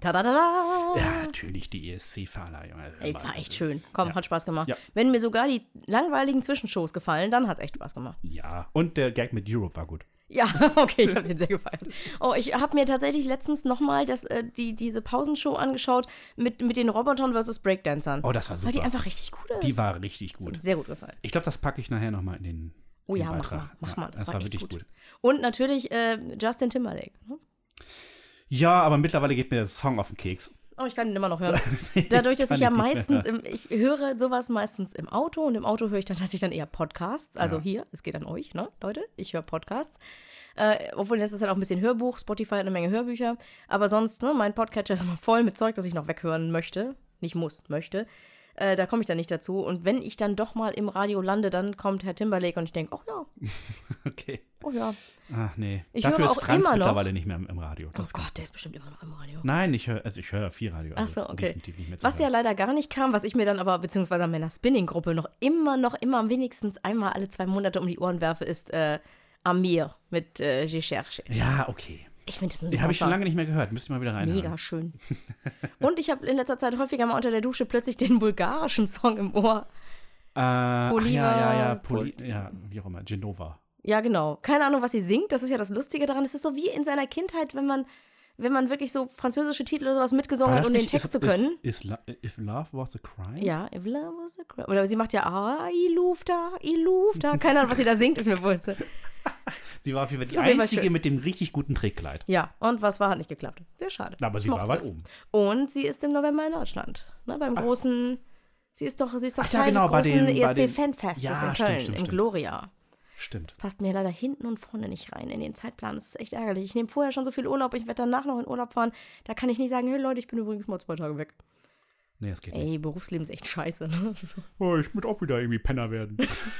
Tadadada. Ja, natürlich die ESC-Verleihung. Also, Ey, es war echt schön. Komm, Ja. hat Spaß gemacht. Ja. Wenn mir sogar die langweiligen Zwischenshows gefallen, dann hat's echt Spaß gemacht. Ja, und der Gag mit Europe war gut. Ja, okay, ich habe den sehr gefeiert. Oh, ich habe mir tatsächlich letztens nochmal äh, die, diese Pausenshow angeschaut mit, mit den Robotern versus Breakdancern. Oh, das war super. Weil die einfach richtig gut ist. Die war richtig gut. sehr gut gefallen. Ich glaube, das packe ich nachher nochmal in den, Oh ja, mach mal, mach mal. Das, war, echt wirklich gut. gut. Und natürlich äh, Justin Timberlake. ne? Ja, aber mittlerweile geht mir der Song auf den Keks. Oh, ich kann ihn immer noch hören. Dadurch, dass ich ja ich mehr meistens, im, ich höre sowas meistens im Auto und im Auto höre ich dann tatsächlich dann eher Podcasts. Also Ja. hier, es geht an euch, ne, Leute, ich höre Podcasts. Äh, obwohl das ist halt auch ein bisschen Hörbuch, Spotify hat eine Menge Hörbücher. Aber sonst, ne, mein Podcatcher ist immer voll mit Zeug, das ich noch weghören möchte. Nicht muss, möchte. Äh, da komme ich dann nicht dazu. Und wenn ich dann doch mal im Radio lande, dann kommt Herr Timberlake und ich denke, oh ja, Okay. oh ja. Ach nee. Ich Dafür höre ist auch Franz immer noch- mittlerweile nicht mehr im, im Radio. Oh Das, Gott, der ist bestimmt immer noch im Radio. nein, ich höre, also ich höre viel Radio. Ach Also so, okay. Definitiv nicht mehr Was ja hören. leider gar nicht kam, was ich mir dann aber, beziehungsweise meiner Spinning-Gruppe noch immer, noch immer wenigstens einmal alle zwei Monate um die Ohren werfe, ist äh, Amir mit äh, Je cherche. Ja, okay. Ich finde das ein super habe ich schon lange nicht mehr gehört. Müsste ich mal wieder reinhören. Mega schön. Und ich habe in letzter Zeit häufiger mal unter der Dusche plötzlich den bulgarischen Song im Ohr. Äh, Poliva- ja, ja, ja, Poli ja, wie auch immer, Genova. Ja, genau. Keine Ahnung, was sie singt. Das ist ja das Lustige daran. Es ist so wie in seiner Kindheit, wenn man, wenn man wirklich so französische Titel oder sowas mitgesungen hat, um den Text ist, zu können. Ist, ist, If Love Was a Crime? Ja, if love was a crime. Oder sie macht ja, ah, i lufta, i lufta. Keine Ahnung, was sie da singt, ist mir wohl. Sie war auf jeden Fall die einzige mit dem richtig guten Trägkleid. Ja, und was war, hat nicht geklappt. Sehr schade. Aber sie war weit oben. Und sie ist im November in Deutschland. Ne, beim großen, sie ist doch, sie ist doch Ach ja, Teil genau, bei des großen ESC-Fanfestes Ja, in stimmt, Köln, stimmt, im stimmt. Gloria. Stimmt. Passt mir leider hinten und vorne nicht rein in den Zeitplan. Das ist echt ärgerlich. Ich nehme vorher schon so viel Urlaub, ich werde danach noch in Urlaub fahren. Da kann ich nicht sagen, hey Leute, ich bin übrigens mal zwei Tage weg. Nee, das geht nicht. Ey, Berufsleben ist echt scheiße. Ne? Oh, ich muss auch wieder irgendwie Penner werden.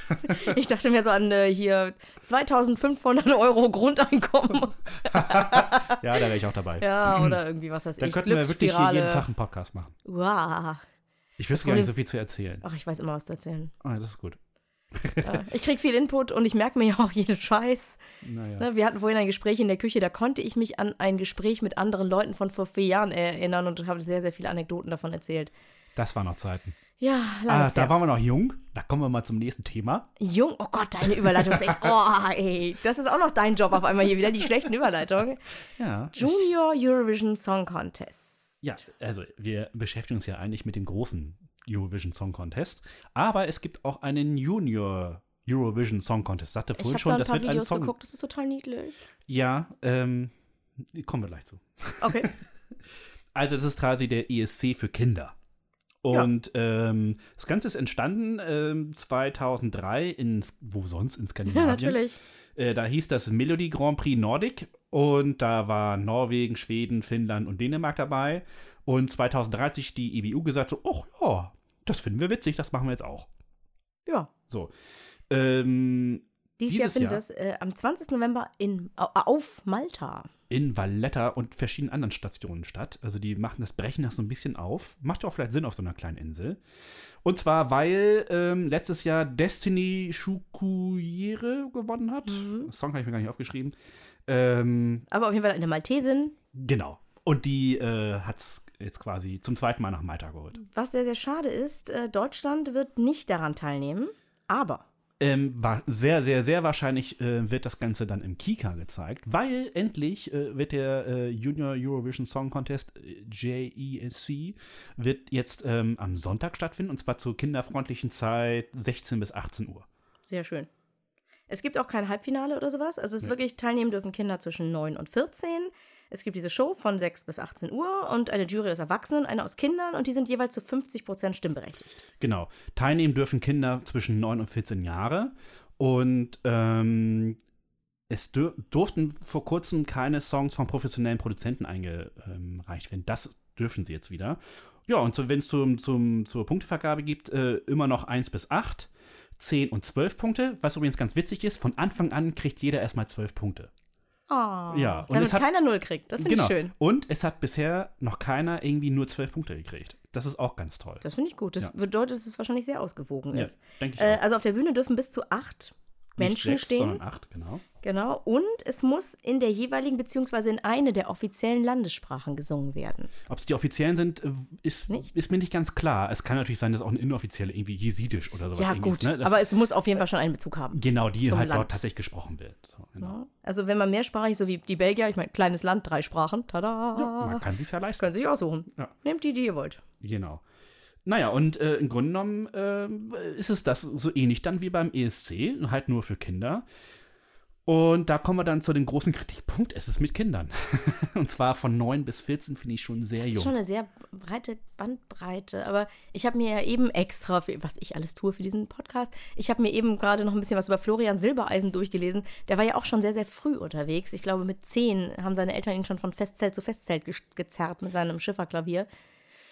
Ich dachte mir so an äh, hier 2500 Euro Grundeinkommen. ja, da wäre ich auch dabei. Ja, oder irgendwie was weiß Dann ich. könnten wir wirklich jeden Tag einen Podcast machen. Wow. Ich wüsste gar nicht so viel zu erzählen. Ach, ich weiß immer was zu erzählen. Ah, das ist gut. Ja, ich krieg viel Input und ich merke mir ja auch jeden Scheiß. Naja. Ne, Wir hatten vorhin ein Gespräch in der Küche, da konnte ich mich an ein Gespräch mit anderen Leuten von vor vier Jahren erinnern und habe sehr, sehr viele Anekdoten davon erzählt. Das waren noch Zeiten. Ja, Ah, da her. waren wir noch jung. Da kommen wir mal zum nächsten Thema. Jung, oh Gott, deine Überleitung ist echt, oh ey, das ist auch noch dein Job auf einmal hier wieder, die schlechten Überleitungen. Ja. Junior Eurovision Song Contest. Ja, also wir beschäftigen uns ja eigentlich mit dem großen Eurovision Song Contest. Aber es gibt auch einen Junior Eurovision Song Contest. Sagte Ich vorhin habe schon, da ein das paar wird ein Videos Song. geguckt, das ist total niedlich. Ja, ähm, kommen wir gleich zu. Okay. Also das ist quasi der ESC für Kinder. Und ähm, das Ganze ist entstanden ähm, 2003 in, wo sonst, in Ja, Skandinavien. natürlich. Äh, da hieß das Melody Grand Prix Nordic und da war Norwegen, Schweden, Finnland und Dänemark dabei. Und 2030 die EBU gesagt so, ach ja, das finden wir witzig, das machen wir jetzt auch. Ja. So. Ähm, Dieses, Jahr findet Jahr? das äh, am 20. November in, au- auf Malta. in Valletta und verschiedenen anderen Stationen statt. Also die machen das Brechen das so ein bisschen auf. Macht ja auch vielleicht Sinn auf so einer kleinen Insel. Und zwar, weil ähm, letztes Jahr Destiny Shukuyere gewonnen hat. Mhm. Das Song habe ich mir gar nicht aufgeschrieben. Ähm, Aber auf jeden Fall eine Maltesin, genau. Und die äh, hat es jetzt quasi zum zweiten Mal nach Malta geholt. Was sehr, sehr schade ist, äh, Deutschland wird nicht daran teilnehmen, aber Ähm, war sehr, sehr, sehr wahrscheinlich äh, wird das Ganze dann im Kika gezeigt, weil endlich äh, wird der äh, Junior Eurovision Song Contest äh, JESC wird jetzt ähm, am Sonntag stattfinden und zwar zur kinderfreundlichen Zeit 16 bis 18 Uhr. sehr schön. Es gibt auch kein Halbfinale oder sowas. Also es ist wirklich, teilnehmen dürfen Kinder zwischen 9 und 14. Es gibt diese Show von 6 bis 18 Uhr und eine Jury aus Erwachsenen, eine aus Kindern und die sind jeweils zu 50 Prozent stimmberechtigt. Genau. Teilnehmen dürfen Kinder zwischen 9 und 14 Jahre und ähm, es dür durften vor kurzem keine Songs von professionellen Produzenten eingereicht werden. Das dürfen sie jetzt wieder. Ja, und so, wenn es zum, zum, zur Punktevergabe gibt, äh, immer noch 1 bis 8, 10 und 12 Punkte. Was übrigens ganz witzig ist, von Anfang an kriegt jeder erstmal 12 Punkte. Oh, Ja, und damit es hat- keiner Null kriegt. Das finde genau. ich schön. Und es hat bisher noch keiner irgendwie nur 12 Punkte gekriegt. Das ist auch ganz toll. Das finde ich gut. Das Ja. bedeutet, dass es wahrscheinlich sehr ausgewogen Ja, ist. denke ich Äh, also auf der Bühne dürfen bis zu acht Menschen Nicht sechs, stehen. sondern 8, genau. Genau. Und es muss in der jeweiligen beziehungsweise in eine der offiziellen Landessprachen gesungen werden. Ob es die offiziellen sind, äh, ist, Nicht? ist mir nicht ganz klar. Es kann natürlich sein, dass auch eine inoffizielle irgendwie Jesidisch oder sowas Ja, gut. ist. Ne? Das- aber es muss auf jeden Fall schon einen Bezug haben. genau, die halt Land. dort tatsächlich gesprochen wird. So, genau. Also wenn man mehrsprachig, so wie die Belgier, ich meine, kleines Land, drei Sprachen, tada, Man kann sich ja leisten. können sich aussuchen. Ja. Nehmt die, die ihr wollt. Genau. Naja, und äh, im Grunde genommen äh, ist es das so ähnlich dann wie beim ESC, halt nur für Kinder. Und da kommen wir dann zu dem großen Kritikpunkt, es ist mit Kindern. und zwar von 9 bis 14 finde ich schon sehr Das ist jung. schon eine sehr breite Bandbreite. Aber ich habe mir ja eben extra, für, was ich alles tue für diesen Podcast, ich habe mir eben gerade noch ein bisschen was über Florian Silbereisen durchgelesen. Der war ja auch schon sehr, sehr früh unterwegs. Ich glaube, mit zehn haben seine Eltern ihn schon von Festzelt zu Festzelt ge gezerrt mit seinem Schifferklavier.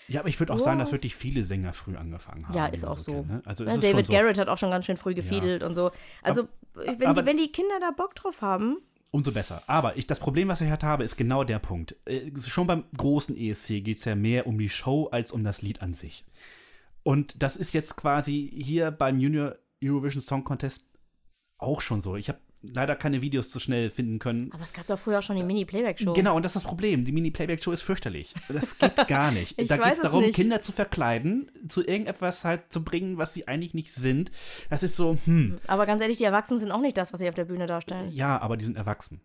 Ja, aber ich würde auch sagen, dass wirklich viele Sänger früh angefangen haben. Ja, ist auch so. kennt, ne? Also Ne, es ist David schon so. Garrett hat auch schon ganz schön früh gefiedelt und so. Also, wenn, aber- die, wenn die Kinder da Bock drauf haben, Umso besser. Aber ich, das Problem, was ich halt habe, ist genau der Punkt. Äh, schon beim großen ESC geht es ja mehr um die Show als um das Lied an sich. Und das ist jetzt quasi hier beim Junior Eurovision Song Contest auch schon so. Ich habe leider keine Videos so schnell finden können. aber es gab doch früher auch schon die Mini-Playback-Show. Genau, und das ist das Problem. Die Mini-Playback-Show ist fürchterlich. Das geht gar nicht. Ich da geht es darum, nicht. Kinder zu verkleiden, zu irgendetwas halt zu bringen, was sie eigentlich nicht sind. Das ist so, hm, Aber ganz ehrlich, die Erwachsenen sind auch nicht das, was sie auf der Bühne darstellen. ja, aber die sind erwachsen.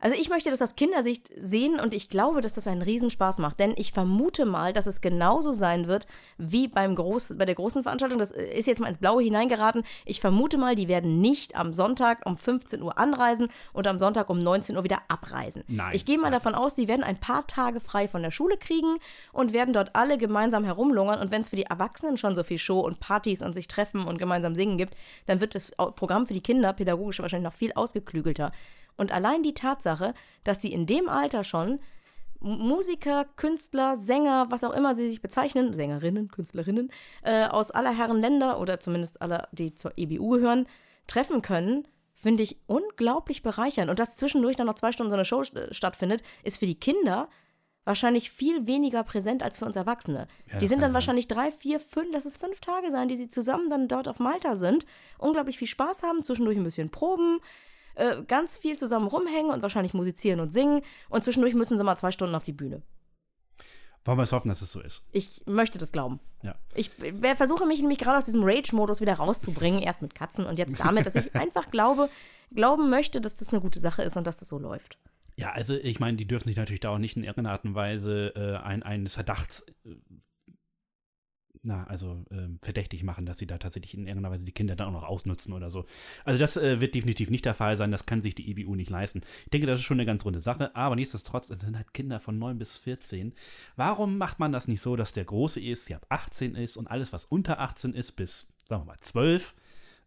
Also ich möchte das aus Kindersicht sehen und ich glaube, dass das einen Riesenspaß macht. Denn ich vermute mal, dass es genauso sein wird wie beim Groß, bei der großen Veranstaltung. Das ist jetzt mal ins Blaue hineingeraten. Ich vermute mal, die werden nicht am Sonntag um 15 Uhr anreisen und am Sonntag um 19 Uhr wieder abreisen. Nein. Ich gehe mal davon aus, die werden ein paar Tage frei von der Schule kriegen und werden dort alle gemeinsam herumlungern. Und wenn es für die Erwachsenen schon so viel Show und Partys und sich treffen und gemeinsam singen gibt, dann wird das Programm für die Kinder pädagogisch wahrscheinlich noch viel ausgeklügelter. Und allein die Tatsache, dass sie in dem Alter schon Musiker, Künstler, Sänger, was auch immer sie sich bezeichnen, Sängerinnen, Künstlerinnen, äh, aus aller Herren Länder oder zumindest aller, die zur EBU gehören, treffen können, finde ich unglaublich bereichernd. Und dass zwischendurch dann noch zwei Stunden so eine Show äh, stattfindet, ist für die Kinder wahrscheinlich viel weniger präsent als für uns Erwachsene. Ja, die sind dann sein. wahrscheinlich drei, vier, fünf, lass es fünf Tage sein, die sie zusammen dann dort auf Malta sind, unglaublich viel Spaß haben, zwischendurch ein bisschen proben, äh, ganz viel zusammen rumhängen und wahrscheinlich musizieren und singen und zwischendurch müssen sie mal zwei Stunden auf die Bühne. Wollen wir es hoffen, dass es so ist. Ich möchte das glauben. Ja. Ich äh, versuche mich nämlich gerade aus diesem Rage-Modus wieder rauszubringen, erst mit Katzen und jetzt damit, dass ich einfach glaube, glauben möchte, dass das eine gute Sache ist und dass das so läuft. Ja, also ich meine, die dürfen sich natürlich da auch nicht in irgendeiner Art und Weise äh, ein, eines Verdachts, äh, na, also ähm, verdächtig machen, dass sie da tatsächlich in irgendeiner Weise die Kinder dann auch noch ausnutzen oder so. Also das äh, wird definitiv nicht der Fall sein, das kann sich die EBU nicht leisten. Ich denke, das ist schon eine ganz runde Sache, aber nichtsdestotrotz, es sind halt Kinder von 9 bis 14. Warum macht man das nicht so, dass der große ESC ab 18 ist und alles, was unter 18 ist, bis, sagen wir mal, 12,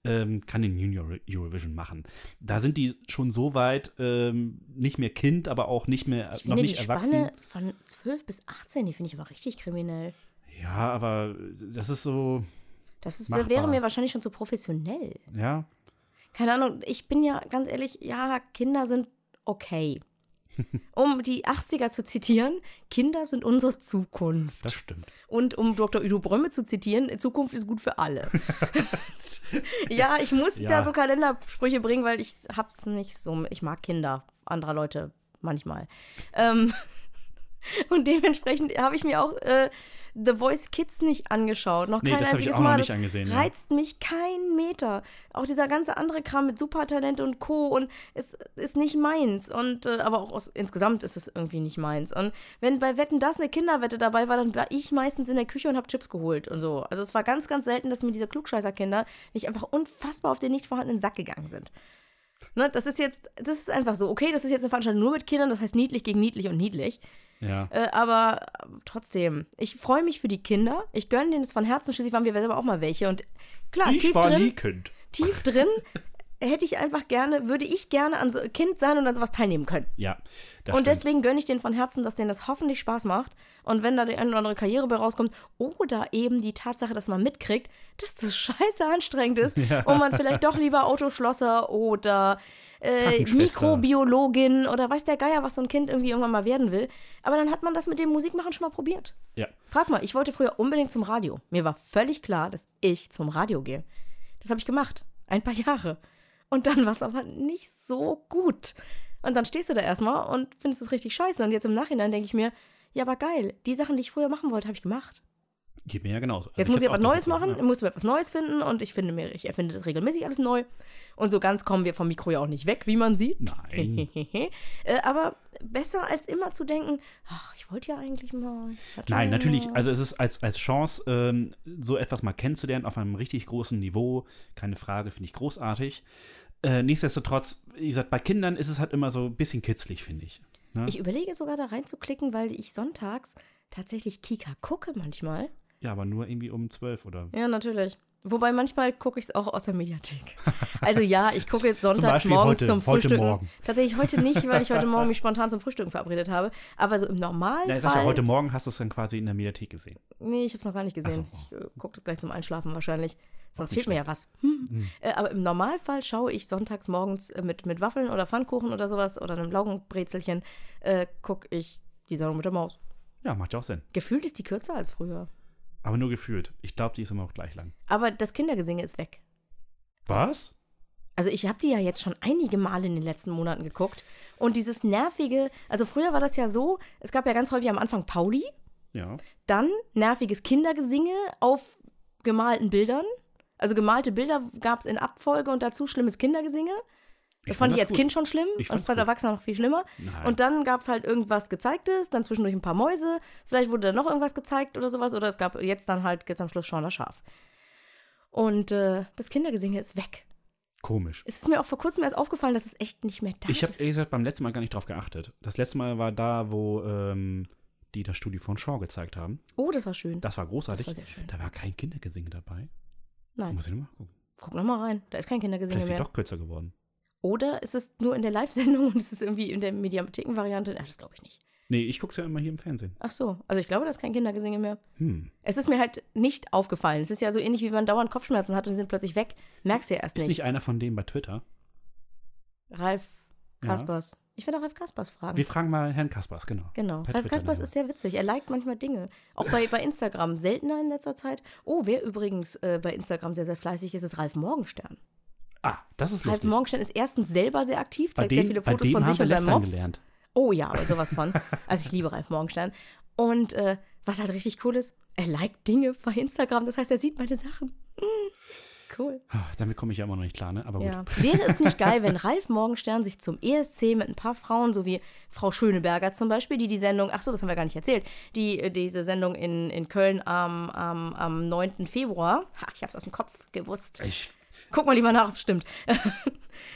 ähm, kann den Junior Eurovision machen. Da sind die schon so weit, ähm, nicht mehr Kind, aber auch nicht mehr, Ich noch finde nicht die erwachsen. Spanne von 12 bis 18, die finde ich aber richtig kriminell. Ja, aber das ist so, Das ist, wäre mir wahrscheinlich schon zu professionell. ja. Keine Ahnung, ich bin ja ganz ehrlich, ja, Kinder sind okay. Um die 80er zu zitieren, Kinder sind unsere Zukunft. Das stimmt. Und um Dr. Udo Brömme zu zitieren, Zukunft ist gut für alle. ja, ich muss Ja. da so Kalendersprüche bringen, weil ich hab's nicht so. Ich mag Kinder anderer Leute manchmal. Ähm, und dementsprechend habe ich mir auch äh, The Voice Kids nicht angeschaut. Noch Nee, kein das einziges auch noch Mal. nicht das angesehen, ja. reizt mich kein Meter. Auch dieser ganze andere Kram mit Supertalent und Co. und es ist nicht meins. Und äh, aber auch aus, insgesamt ist es irgendwie nicht meins. Und wenn bei Wetten das eine Kinderwette dabei war, dann war ich meistens in der Küche und habe Chips geholt und so. Also es war ganz, ganz selten, dass mir diese Klugscheißer-Kinder nicht einfach unfassbar auf den nicht vorhandenen Sack gegangen sind. Ne, das ist jetzt, das ist einfach so. Okay, das ist jetzt eine Veranstaltung nur mit Kindern, das heißt niedlich gegen niedlich und niedlich. Ja. Äh, aber trotzdem, ich freue mich für die Kinder. Ich gönne denen es von Herzen. Schließlich waren wir selber auch mal welche. Und klar, tief drin, Kind. tief drin hätte ich einfach gerne, würde ich gerne an so Kind sein und an sowas teilnehmen können. Ja, das und stimmt. deswegen gönne ich denen von Herzen, dass denen das hoffentlich Spaß macht. Und wenn da die eine oder andere Karriere bei rauskommt, oder eben die Tatsache, dass man mitkriegt, dass das scheiße anstrengend ist und man vielleicht doch lieber Autoschlosser oder äh. Mikrobiologin oder weiß der Geier, was so ein Kind irgendwie irgendwann mal werden will. Aber dann hat man das mit dem Musikmachen schon mal probiert. ja. Frag mal, ich wollte früher unbedingt zum Radio. Mir war völlig klar, dass ich zum Radio gehe. Das habe ich gemacht. Ein paar Jahre. Und dann war es aber nicht so gut. Und dann stehst du da erstmal und findest es richtig scheiße. Und jetzt im Nachhinein denke ich mir, ja, aber geil. Die Sachen, die ich früher machen wollte, habe ich gemacht. Geht mir ja genauso. Also Jetzt muss ich etwas Neues machen, ja. muss mir etwas Neues finden und ich finde mir, ich erfinde das regelmäßig alles neu. Und so ganz kommen wir vom Mikro ja auch nicht weg, wie man sieht. Nein. äh, aber besser als immer zu denken, ach, ich wollte ja eigentlich mal. Nein, natürlich, also es ist als, als Chance, ähm, so etwas mal kennenzulernen auf einem richtig großen Niveau, keine Frage, finde ich großartig. Äh, nichtsdestotrotz, wie gesagt, bei Kindern ist es halt immer so ein bisschen kitzlig, finde ich. Ne? Ich überlege sogar da reinzuklicken, weil ich sonntags tatsächlich Kika gucke manchmal. Ja, aber nur irgendwie um zwölf oder. Ja, natürlich. Wobei manchmal gucke ich es auch aus der Mediathek. Also ja, ich gucke jetzt sonntags morgens heute- zum heute Frühstücken. Morgen. Tatsächlich heute nicht, weil ich heute Morgen mich spontan zum Frühstücken verabredet habe. Aber so im normalen Na, ich sag Fall. ja, heute Morgen hast du es dann quasi in der Mediathek gesehen. Nee, ich habe es noch gar nicht gesehen. Ach Ich äh, gucke das gleich zum Einschlafen wahrscheinlich. Sonst fehlt mir ja was. Hm. Äh, aber im Normalfall schaue ich sonntags morgens äh, mit, mit Waffeln oder Pfannkuchen oder sowas oder einem Laugenbrezelchen, äh, gucke ich die Sendung mit der Maus. Ja, macht ja auch Sinn. Gefühlt ist die kürzer als früher. Aber nur gefühlt. Ich glaube, die ist immer auch gleich lang. Aber das Kindergesinge ist weg. Was? Also ich habe die ja jetzt schon einige Male in den letzten Monaten geguckt. Und dieses nervige, also früher war das ja so, es gab ja ganz häufig am Anfang Pauli, Ja. dann nerviges Kindergesinge auf gemalten Bildern. Also gemalte Bilder gab es in Abfolge und dazu schlimmes Kindergesinge. Das Ich fand fand ich das als gut. Kind schon schlimm Ich und als. Erwachsener noch viel schlimmer. Nein. Und dann gab es halt irgendwas Gezeigtes, dann zwischendurch ein paar Mäuse, vielleicht wurde dann noch irgendwas gezeigt oder sowas oder es gab jetzt dann halt jetzt am Schluss schon das Schaf. Und äh, das Kindergesinge ist weg. Komisch. Es ist mir auch vor kurzem erst aufgefallen, dass es echt nicht mehr da Ich habe ist. ehrlich gesagt beim letzten Mal gar nicht drauf geachtet. Das letzte Mal war da, wo ähm, die das Studio von Shaw gezeigt haben. Oh, das war schön. Das war großartig. Das war sehr schön. Da war kein Kindergesinge dabei. Nein, Muss ich nochmal gucken. guck noch mal rein. Da ist kein Kindergesinge Vielleicht ist sie doch kürzer geworden. Oder ist es nur in der Live-Sendung und es ist irgendwie in der Mediatheken-Variante? Ach, das glaube ich nicht. Nee, ich gucke es ja immer hier im Fernsehen. Ach so, also ich glaube, da ist kein Kindergesinge mehr. Hm. Es ist mir halt nicht aufgefallen. Es ist ja so ähnlich, wie wenn man dauernd Kopfschmerzen hat und die sind plötzlich weg. Merkst du ja erst Ist nicht. nicht einer von denen bei Twitter? Ralf Ja. Kaspers. Ich werde Ralf Kaspers fragen. Wir fragen mal Herrn Kaspers, genau. Genau. Per Ralf Twitter Kaspers ist sehr witzig. Er liked manchmal Dinge. Auch bei, bei Instagram. Seltener in letzter Zeit. Oh, wer übrigens äh, bei Instagram sehr, sehr fleißig ist, ist Ralf Morgenstern. Ah, das ist Ralf lustig. Morgenstern ist erstens selber sehr aktiv, zeigt dem, sehr viele Fotos von sich und seinem Mops. gelernt. Oh ja, aber sowas von. Also ich liebe Ralf Morgenstern. Und äh, was halt richtig cool ist, er liked Dinge bei Instagram. Das heißt, er sieht meine Sachen. Mm, cool. Ah, Damit komme ich ja immer noch nicht klar, ne? Aber gut. Ja. Wäre es nicht geil, wenn Ralf Morgenstern sich zum ESC mit ein paar Frauen, so wie Frau Schöneberger zum Beispiel, die die Sendung, ach so, das haben wir gar nicht erzählt, die äh, diese Sendung in, in Köln am, am, am 9. Februar, ha, ich hab's aus dem Kopf gewusst. Ich, Guck mal lieber nach, ob es stimmt.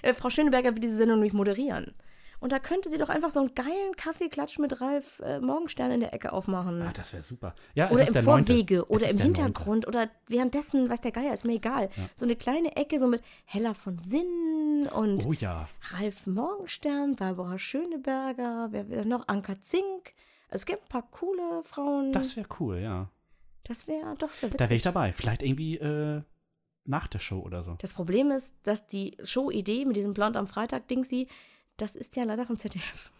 Äh, Frau Schöneberger wird diese Sendung nämlich moderieren. Und da könnte sie doch einfach so einen geilen Kaffeeklatsch mit Ralf äh, Morgenstern in der Ecke aufmachen. ah, das wäre super. Ja, Oder im. Vorwege Es oder ist im. Hintergrund oder währenddessen, weiß der Geier, ist mir egal. So eine kleine Ecke, so mit Hella von Sinn und Oh ja. Ralf Morgenstern, Barbara Schöneberger, wer wäre noch? Anka Zink. Also es gibt ein paar coole Frauen. Das wäre cool, ja. das wäre doch sehr Da wäre witzig. ich dabei. Vielleicht irgendwie äh, nach der Show oder so. Das Problem ist, dass die Show-Idee mit diesem Blond am Freitag-Dingsy, das ist ja leider vom ZDF.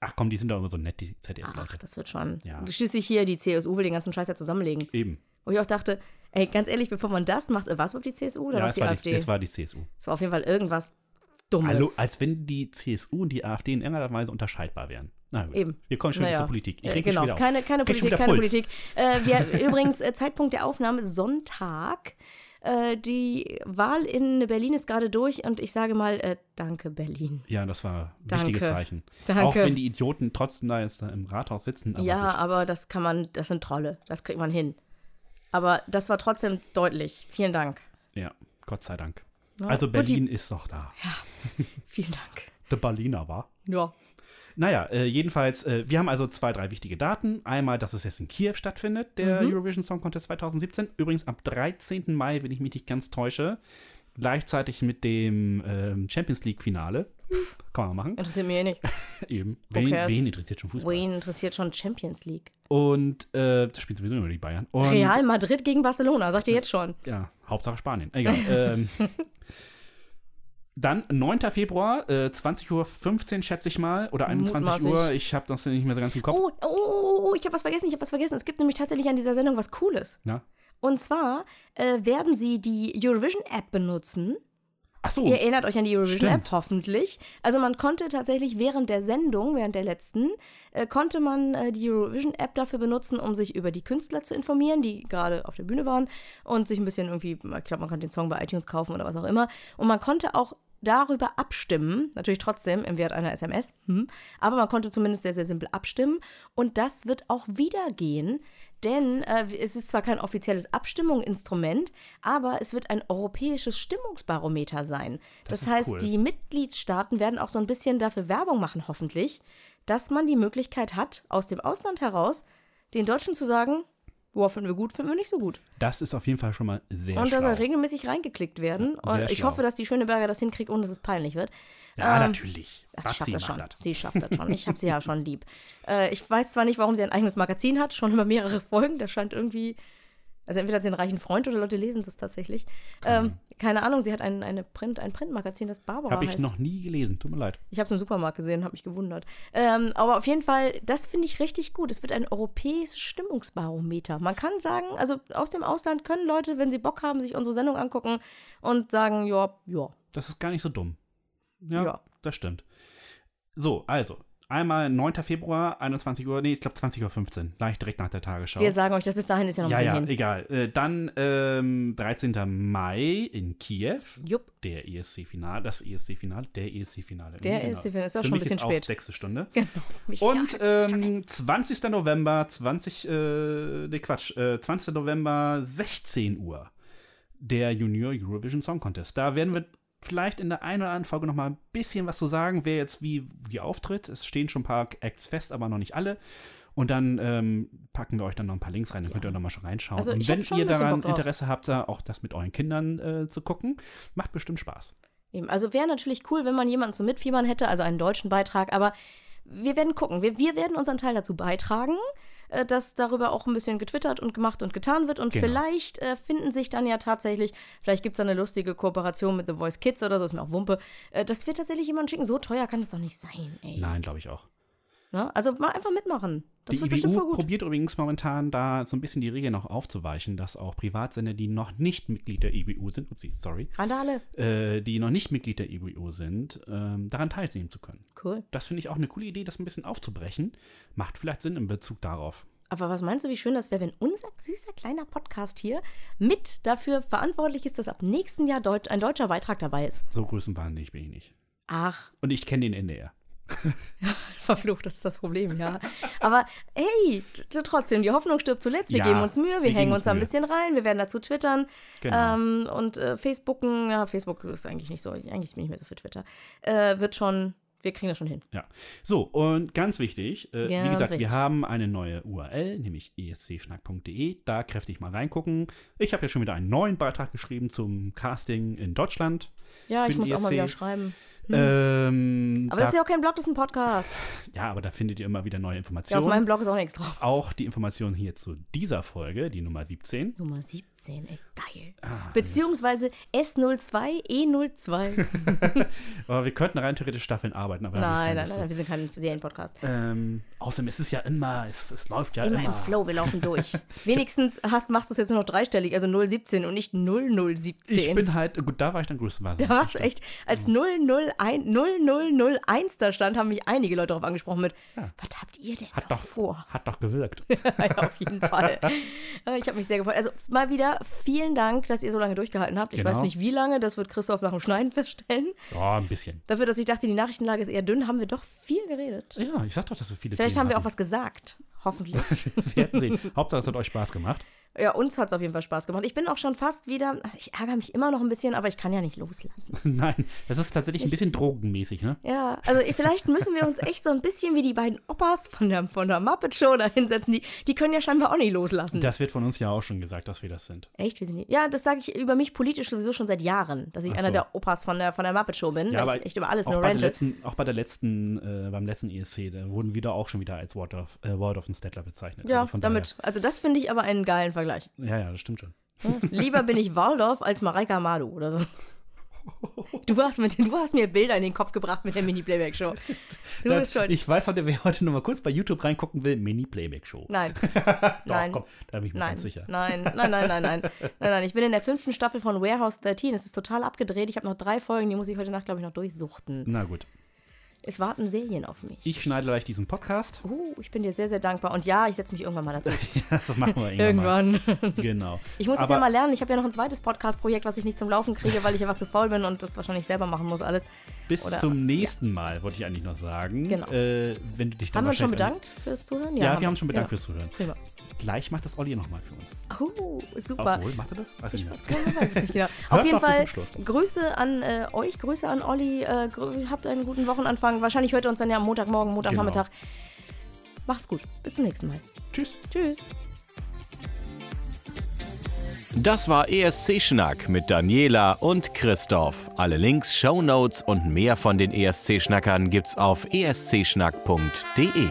Ach komm, die sind doch immer so nett, die Ach, ZDF-Leute. das wird schon. Ja. Schließlich hier, die CSU will den ganzen Scheiß ja zusammenlegen. Eben. Wo ich auch dachte, ey, ganz ehrlich, bevor man das macht, äh, war es überhaupt die CSU oder Ja, es die war, AfD? die, es war die CSU. Es war auf jeden Fall irgendwas Dummes. Hallo, als wenn die CSU und die AfD in irgendeiner Weise unterscheidbar wären. Na. Eben. Wir kommen schon wieder Naja. zur Politik. Ich Äh, reg mich genau, wieder auf. keine, keine Krieg Politik, keine Puls. Politik. Äh, wir, übrigens, äh, Zeitpunkt der Aufnahme, Sonntag. Äh, die Wahl in Berlin ist gerade durch und ich sage mal, äh, danke Berlin. Ja, das war ein Danke. wichtiges Zeichen. Danke. Auch wenn die Idioten trotzdem da jetzt da im Rathaus sitzen. Aber ja, gut. aber das kann man, das sind Trolle, das kriegt man hin. Aber das war trotzdem deutlich. Vielen Dank. ja, Gott sei Dank. Ja, Also gut, die- Berlin ist doch da. Vielen Dank. Der Berliner war. Ja. Naja, äh, jedenfalls, äh, wir haben also zwei, drei wichtige Daten. Einmal, dass es jetzt in Kiew stattfindet, der Mhm. Eurovision Song Contest 2017. Übrigens am 13. Mai, wenn ich mich nicht ganz täusche. gleichzeitig mit dem ähm, Champions League-Finale. Kann man machen. Interessiert mich eh nicht. Eben. Wen, wen interessiert schon Fußball? Wayne interessiert schon Champions League. Und äh, das spielt sowieso immer die Bayern. Und, Real Madrid gegen Barcelona, sagt ihr jetzt schon. Ja, Hauptsache Spanien. Egal. ähm, dann 9. Februar, äh, 20.15 Uhr, schätze ich mal. Oder 21 Mutmaßlich. Uhr. Ich habe das nicht mehr so ganz im Kopf. Oh, oh, oh, oh, ich habe was vergessen, ich habe was vergessen. Es gibt nämlich tatsächlich an dieser Sendung was Cooles. Ja. Und zwar äh, werden sie die Eurovision-App benutzen. Ach so. Ihr erinnert euch an die Eurovision-App hoffentlich. Also man konnte tatsächlich während der Sendung, während der letzten, äh, konnte man äh, die Eurovision-App dafür benutzen, um sich über die Künstler zu informieren, die gerade auf der Bühne waren und sich ein bisschen irgendwie, ich glaube, man konnte den Song bei iTunes kaufen oder was auch immer. Und man konnte auch darüber abstimmen, natürlich trotzdem im Wert einer SMS, hm, aber man konnte zumindest sehr, sehr simpel abstimmen. Und das wird auch wieder gehen, denn äh, es ist zwar kein offizielles Abstimmungsinstrument, aber es wird ein europäisches Stimmungsbarometer sein. Das, Das heißt, cool. die Mitgliedstaaten werden auch so ein bisschen dafür Werbung machen, hoffentlich, dass man die Möglichkeit hat, aus dem Ausland heraus den Deutschen zu sagen, boah, finden wir gut, finden wir nicht so gut. Das ist auf jeden Fall schon mal sehr Und da soll regelmäßig reingeklickt werden. Ja, und ich schlau. hoffe, dass die Schöneberger das hinkriegt, ohne dass es peinlich wird. ja, ähm, natürlich. Das Babsi schafft das macht schon. das. Sie schafft das schon. Ich habe sie ja schon lieb. Äh, ich weiß zwar nicht, warum sie ein eigenes Magazin hat, schon über mehrere Folgen. Das scheint irgendwie. Also entweder hat sie einen reichen Freund oder Leute lesen das tatsächlich. Ähm, keine Ahnung, sie hat ein, eine Print, ein Printmagazin, das Barbara Habe ich heißt. noch nie gelesen. Tut mir leid. Ich habe es im Supermarkt gesehen, habe mich gewundert. Ähm, aber auf jeden Fall, das finde ich richtig gut. Es wird ein europäisches Stimmungsbarometer. Man kann sagen, also aus dem Ausland können Leute, wenn sie Bock haben, sich unsere Sendung angucken und sagen, ja, ja, Das ist gar nicht so dumm. Ja, Ja. das stimmt. So, also, einmal 9. Februar, 21 Uhr, nee, ich glaube 20.15 Uhr, gleich direkt nach der Tagesschau. wir sagen euch, das bis dahin ist ja noch ein ja, bisschen ja, hin. egal. Äh, dann ähm, 13. Mai in Kiew. Jupp. Der ESC-Final, das ESC-Final, der ESC-Finale. Der ESC-Finale, ist auch Für schon ein bisschen ist auch spät. sechste Stunde. Genau. Und ja ähm, 20. November, 20, äh, nee, Quatsch, äh, 20. November, 16 Uhr, der Junior Eurovision Song Contest. Da werden wir vielleicht in der einen oder anderen Folge noch mal ein bisschen was zu sagen, wer jetzt wie, wie auftritt. Es stehen schon ein paar Acts fest, aber noch nicht alle. Und dann ähm, packen wir euch dann noch ein paar Links rein, dann könnt ihr noch mal schon reinschauen. Also Und wenn ihr daran. Interesse habt, da auch das mit euren Kindern äh, zu gucken, macht bestimmt Spaß. Eben. Also wäre natürlich cool, wenn man jemanden zum Mitfiebern hätte, also einen deutschen Beitrag, aber wir werden gucken. Wir, wir werden unseren Teil dazu beitragen, äh, dass darüber auch ein bisschen getwittert und gemacht und getan wird. Und Genau. vielleicht äh, finden sich dann ja tatsächlich, vielleicht gibt es eine lustige Kooperation mit The Voice Kids oder so, ist mir auch Wumpe, äh, dass wir tatsächlich jemanden schicken. So teuer kann es doch nicht sein, ey. Nein, glaube ich auch. Ne? Also mal einfach mitmachen. Das die wird bestimmt voll gut. probiert übrigens momentan da so ein bisschen die Regeln noch aufzuweichen, dass auch Privatsender, die noch nicht Mitglied der IBU sind, upsie, sorry, Randale. äh, die noch nicht Mitglied der IBU sind, ähm, daran teilnehmen zu können. Cool. Das finde ich auch eine coole Idee, das ein bisschen aufzubrechen. Macht vielleicht Sinn in Bezug darauf. Aber was meinst du, wie schön das wäre, wenn unser süßer kleiner Podcast hier mit dafür verantwortlich ist, dass ab nächsten Jahr Deut ein deutscher Beitrag dabei ist? So größenwahnsinnig bin ich nicht. Ach, Und ich kenne den NDR. verflucht, das ist das Problem, ja. Aber hey, trotzdem, die Hoffnung stirbt zuletzt. Wir Ja, geben uns Mühe, wir, wir hängen uns da ein bisschen rein, wir werden dazu twittern. Genau. Ähm, und äh, Facebooken, ja, Facebook ist eigentlich nicht so, eigentlich bin ich nicht mehr so für Twitter. Äh, wird schon, wir kriegen das schon hin. Ja. So, und ganz wichtig, äh, wie Ganz gesagt, wichtig. wir haben eine neue URL, nämlich escschnack.de. Da kräftig mal reingucken. Ich habe ja schon wieder einen neuen Beitrag geschrieben zum Casting in Deutschland. Ja, ich muss auch mal ESC. wieder schreiben. Ähm, Aber da, das ist ja auch kein Blog, das ist ein Podcast. ja, aber da findet ihr immer wieder neue Ja, auf Informationen. meinem Blog ist auch nichts drauf. auch die Informationen hier zu dieser Folge, die Nummer 17. Nummer 17, ey, geil. Ah, Beziehungsweise S02, E02. Aber wir könnten rein theoretisch Staffeln arbeiten, aber nein, nein, nein, Lust wir sind kein Serienpodcast. Ähm, außerdem ist es ja immer, es, es läuft ja Immer immer. im Flow, wir laufen durch. Wenigstens hast, machst du es jetzt nur noch dreistellig, also 017 und nicht 0017. Ich bin halt, gut, da war ich dann größtenweise. da warst du echt, als 001, 0001 da stand, haben mich einige Leute darauf angesprochen mit, was habt ihr denn Hat doch, vor? hat doch gewirkt. ja, auf jeden Fall. Äh, Ich habe mich sehr gefreut. Also mal wieder vielen Dank, dass ihr so lange durchgehalten habt. Ich Genau. weiß nicht wie lange, das wird Christoph nach dem Schneiden feststellen. Ja, ein bisschen. Dafür, dass ich dachte, die Nachrichtenlage ist eher dünn, haben wir doch viel geredet. Ja, ich sag doch, dass wir viele Vielleicht Themen haben wir auch hatten. was gesagt. Hoffentlich. Wir werden sehen. Hauptsache, es hat euch Spaß gemacht. Ja, uns hat es auf jeden Fall Spaß gemacht. Ich bin auch schon fast wieder, also ich ärgere mich immer noch ein bisschen, aber ich kann ja nicht loslassen. Nein, das ist tatsächlich ein bisschen drogenmäßig, ne? Ja, also vielleicht müssen wir uns echt so ein bisschen wie die beiden Opas von der, von der Muppet Show da hinsetzen. Die, die können ja scheinbar auch nicht loslassen. Das wird von uns ja auch schon gesagt, dass wir das sind. echt? Wir sind die, ja, das sage ich über mich politisch sowieso schon seit Jahren, dass ich Ach einer so. der Opas von der, von der Muppet Show bin, weil ich echt über alles auch nur bei, letzten, auch bei der letzten, äh, beim letzten ESC, da wurden wir da auch schon wieder als Ward of, äh, Ward of the Stettler bezeichnet. Ja, also von damit. Also das finde ich aber einen geilen Vergleich. Daher, ja, ja, das stimmt schon. Lieber bin ich Waldorf als Mareika Amado oder so. Du hast, mit, du hast mir Bilder in den Kopf gebracht mit der Mini-Playback-Show. Du bist. Ich weiß heute, wer heute noch mal kurz bei YouTube reingucken will, Mini-Playback-Show. Nein. Doch, nein. komm, da bin ich mir Nein, ganz sicher. nein, nein, nein, nein, nein, nein, nein. Ich bin in der fünften Staffel von Warehouse 13. Es ist total abgedreht. Ich habe noch drei Folgen, die muss ich heute Nacht, glaube ich, noch durchsuchten. Na gut. Es warten Serien auf mich. Ich schneide gleich diesen Podcast. Uh, ich bin dir sehr, sehr dankbar. Und ja, ich setze mich irgendwann mal dazu. Das machen wir irgendwann. irgendwann. Genau. Ich muss es ja mal lernen. Ich habe ja noch ein zweites Podcast-Projekt, was ich nicht zum Laufen kriege, weil ich einfach zu faul bin und das wahrscheinlich selber machen muss alles. Bis oder- zum nächsten Mal, wollte ich eigentlich noch sagen. Genau. Äh, wenn du dich dann Haben wir uns schon bedankt fürs Zuhören? Ja, wir haben schon bedankt ja. fürs Zuhören. Prima. Gleich macht das Olli nochmal für uns. Oh, super. Obwohl, macht er das? Weiß ich nicht. Ich weiß es nicht genau. Auf jeden Fall. Grüße an äh, euch, Grüße an Olli. Äh, grü- habt einen guten Wochenanfang. Wahrscheinlich hört ihr uns dann ja am Montagmorgen, Montagnachmittag. Macht's gut. Bis zum nächsten Mal. Tschüss. Tschüss. Das war ESC Schnack mit Daniela und Christoph. Alle Links, Shownotes und mehr von den ESC Schnackern gibt's auf escschnack.de.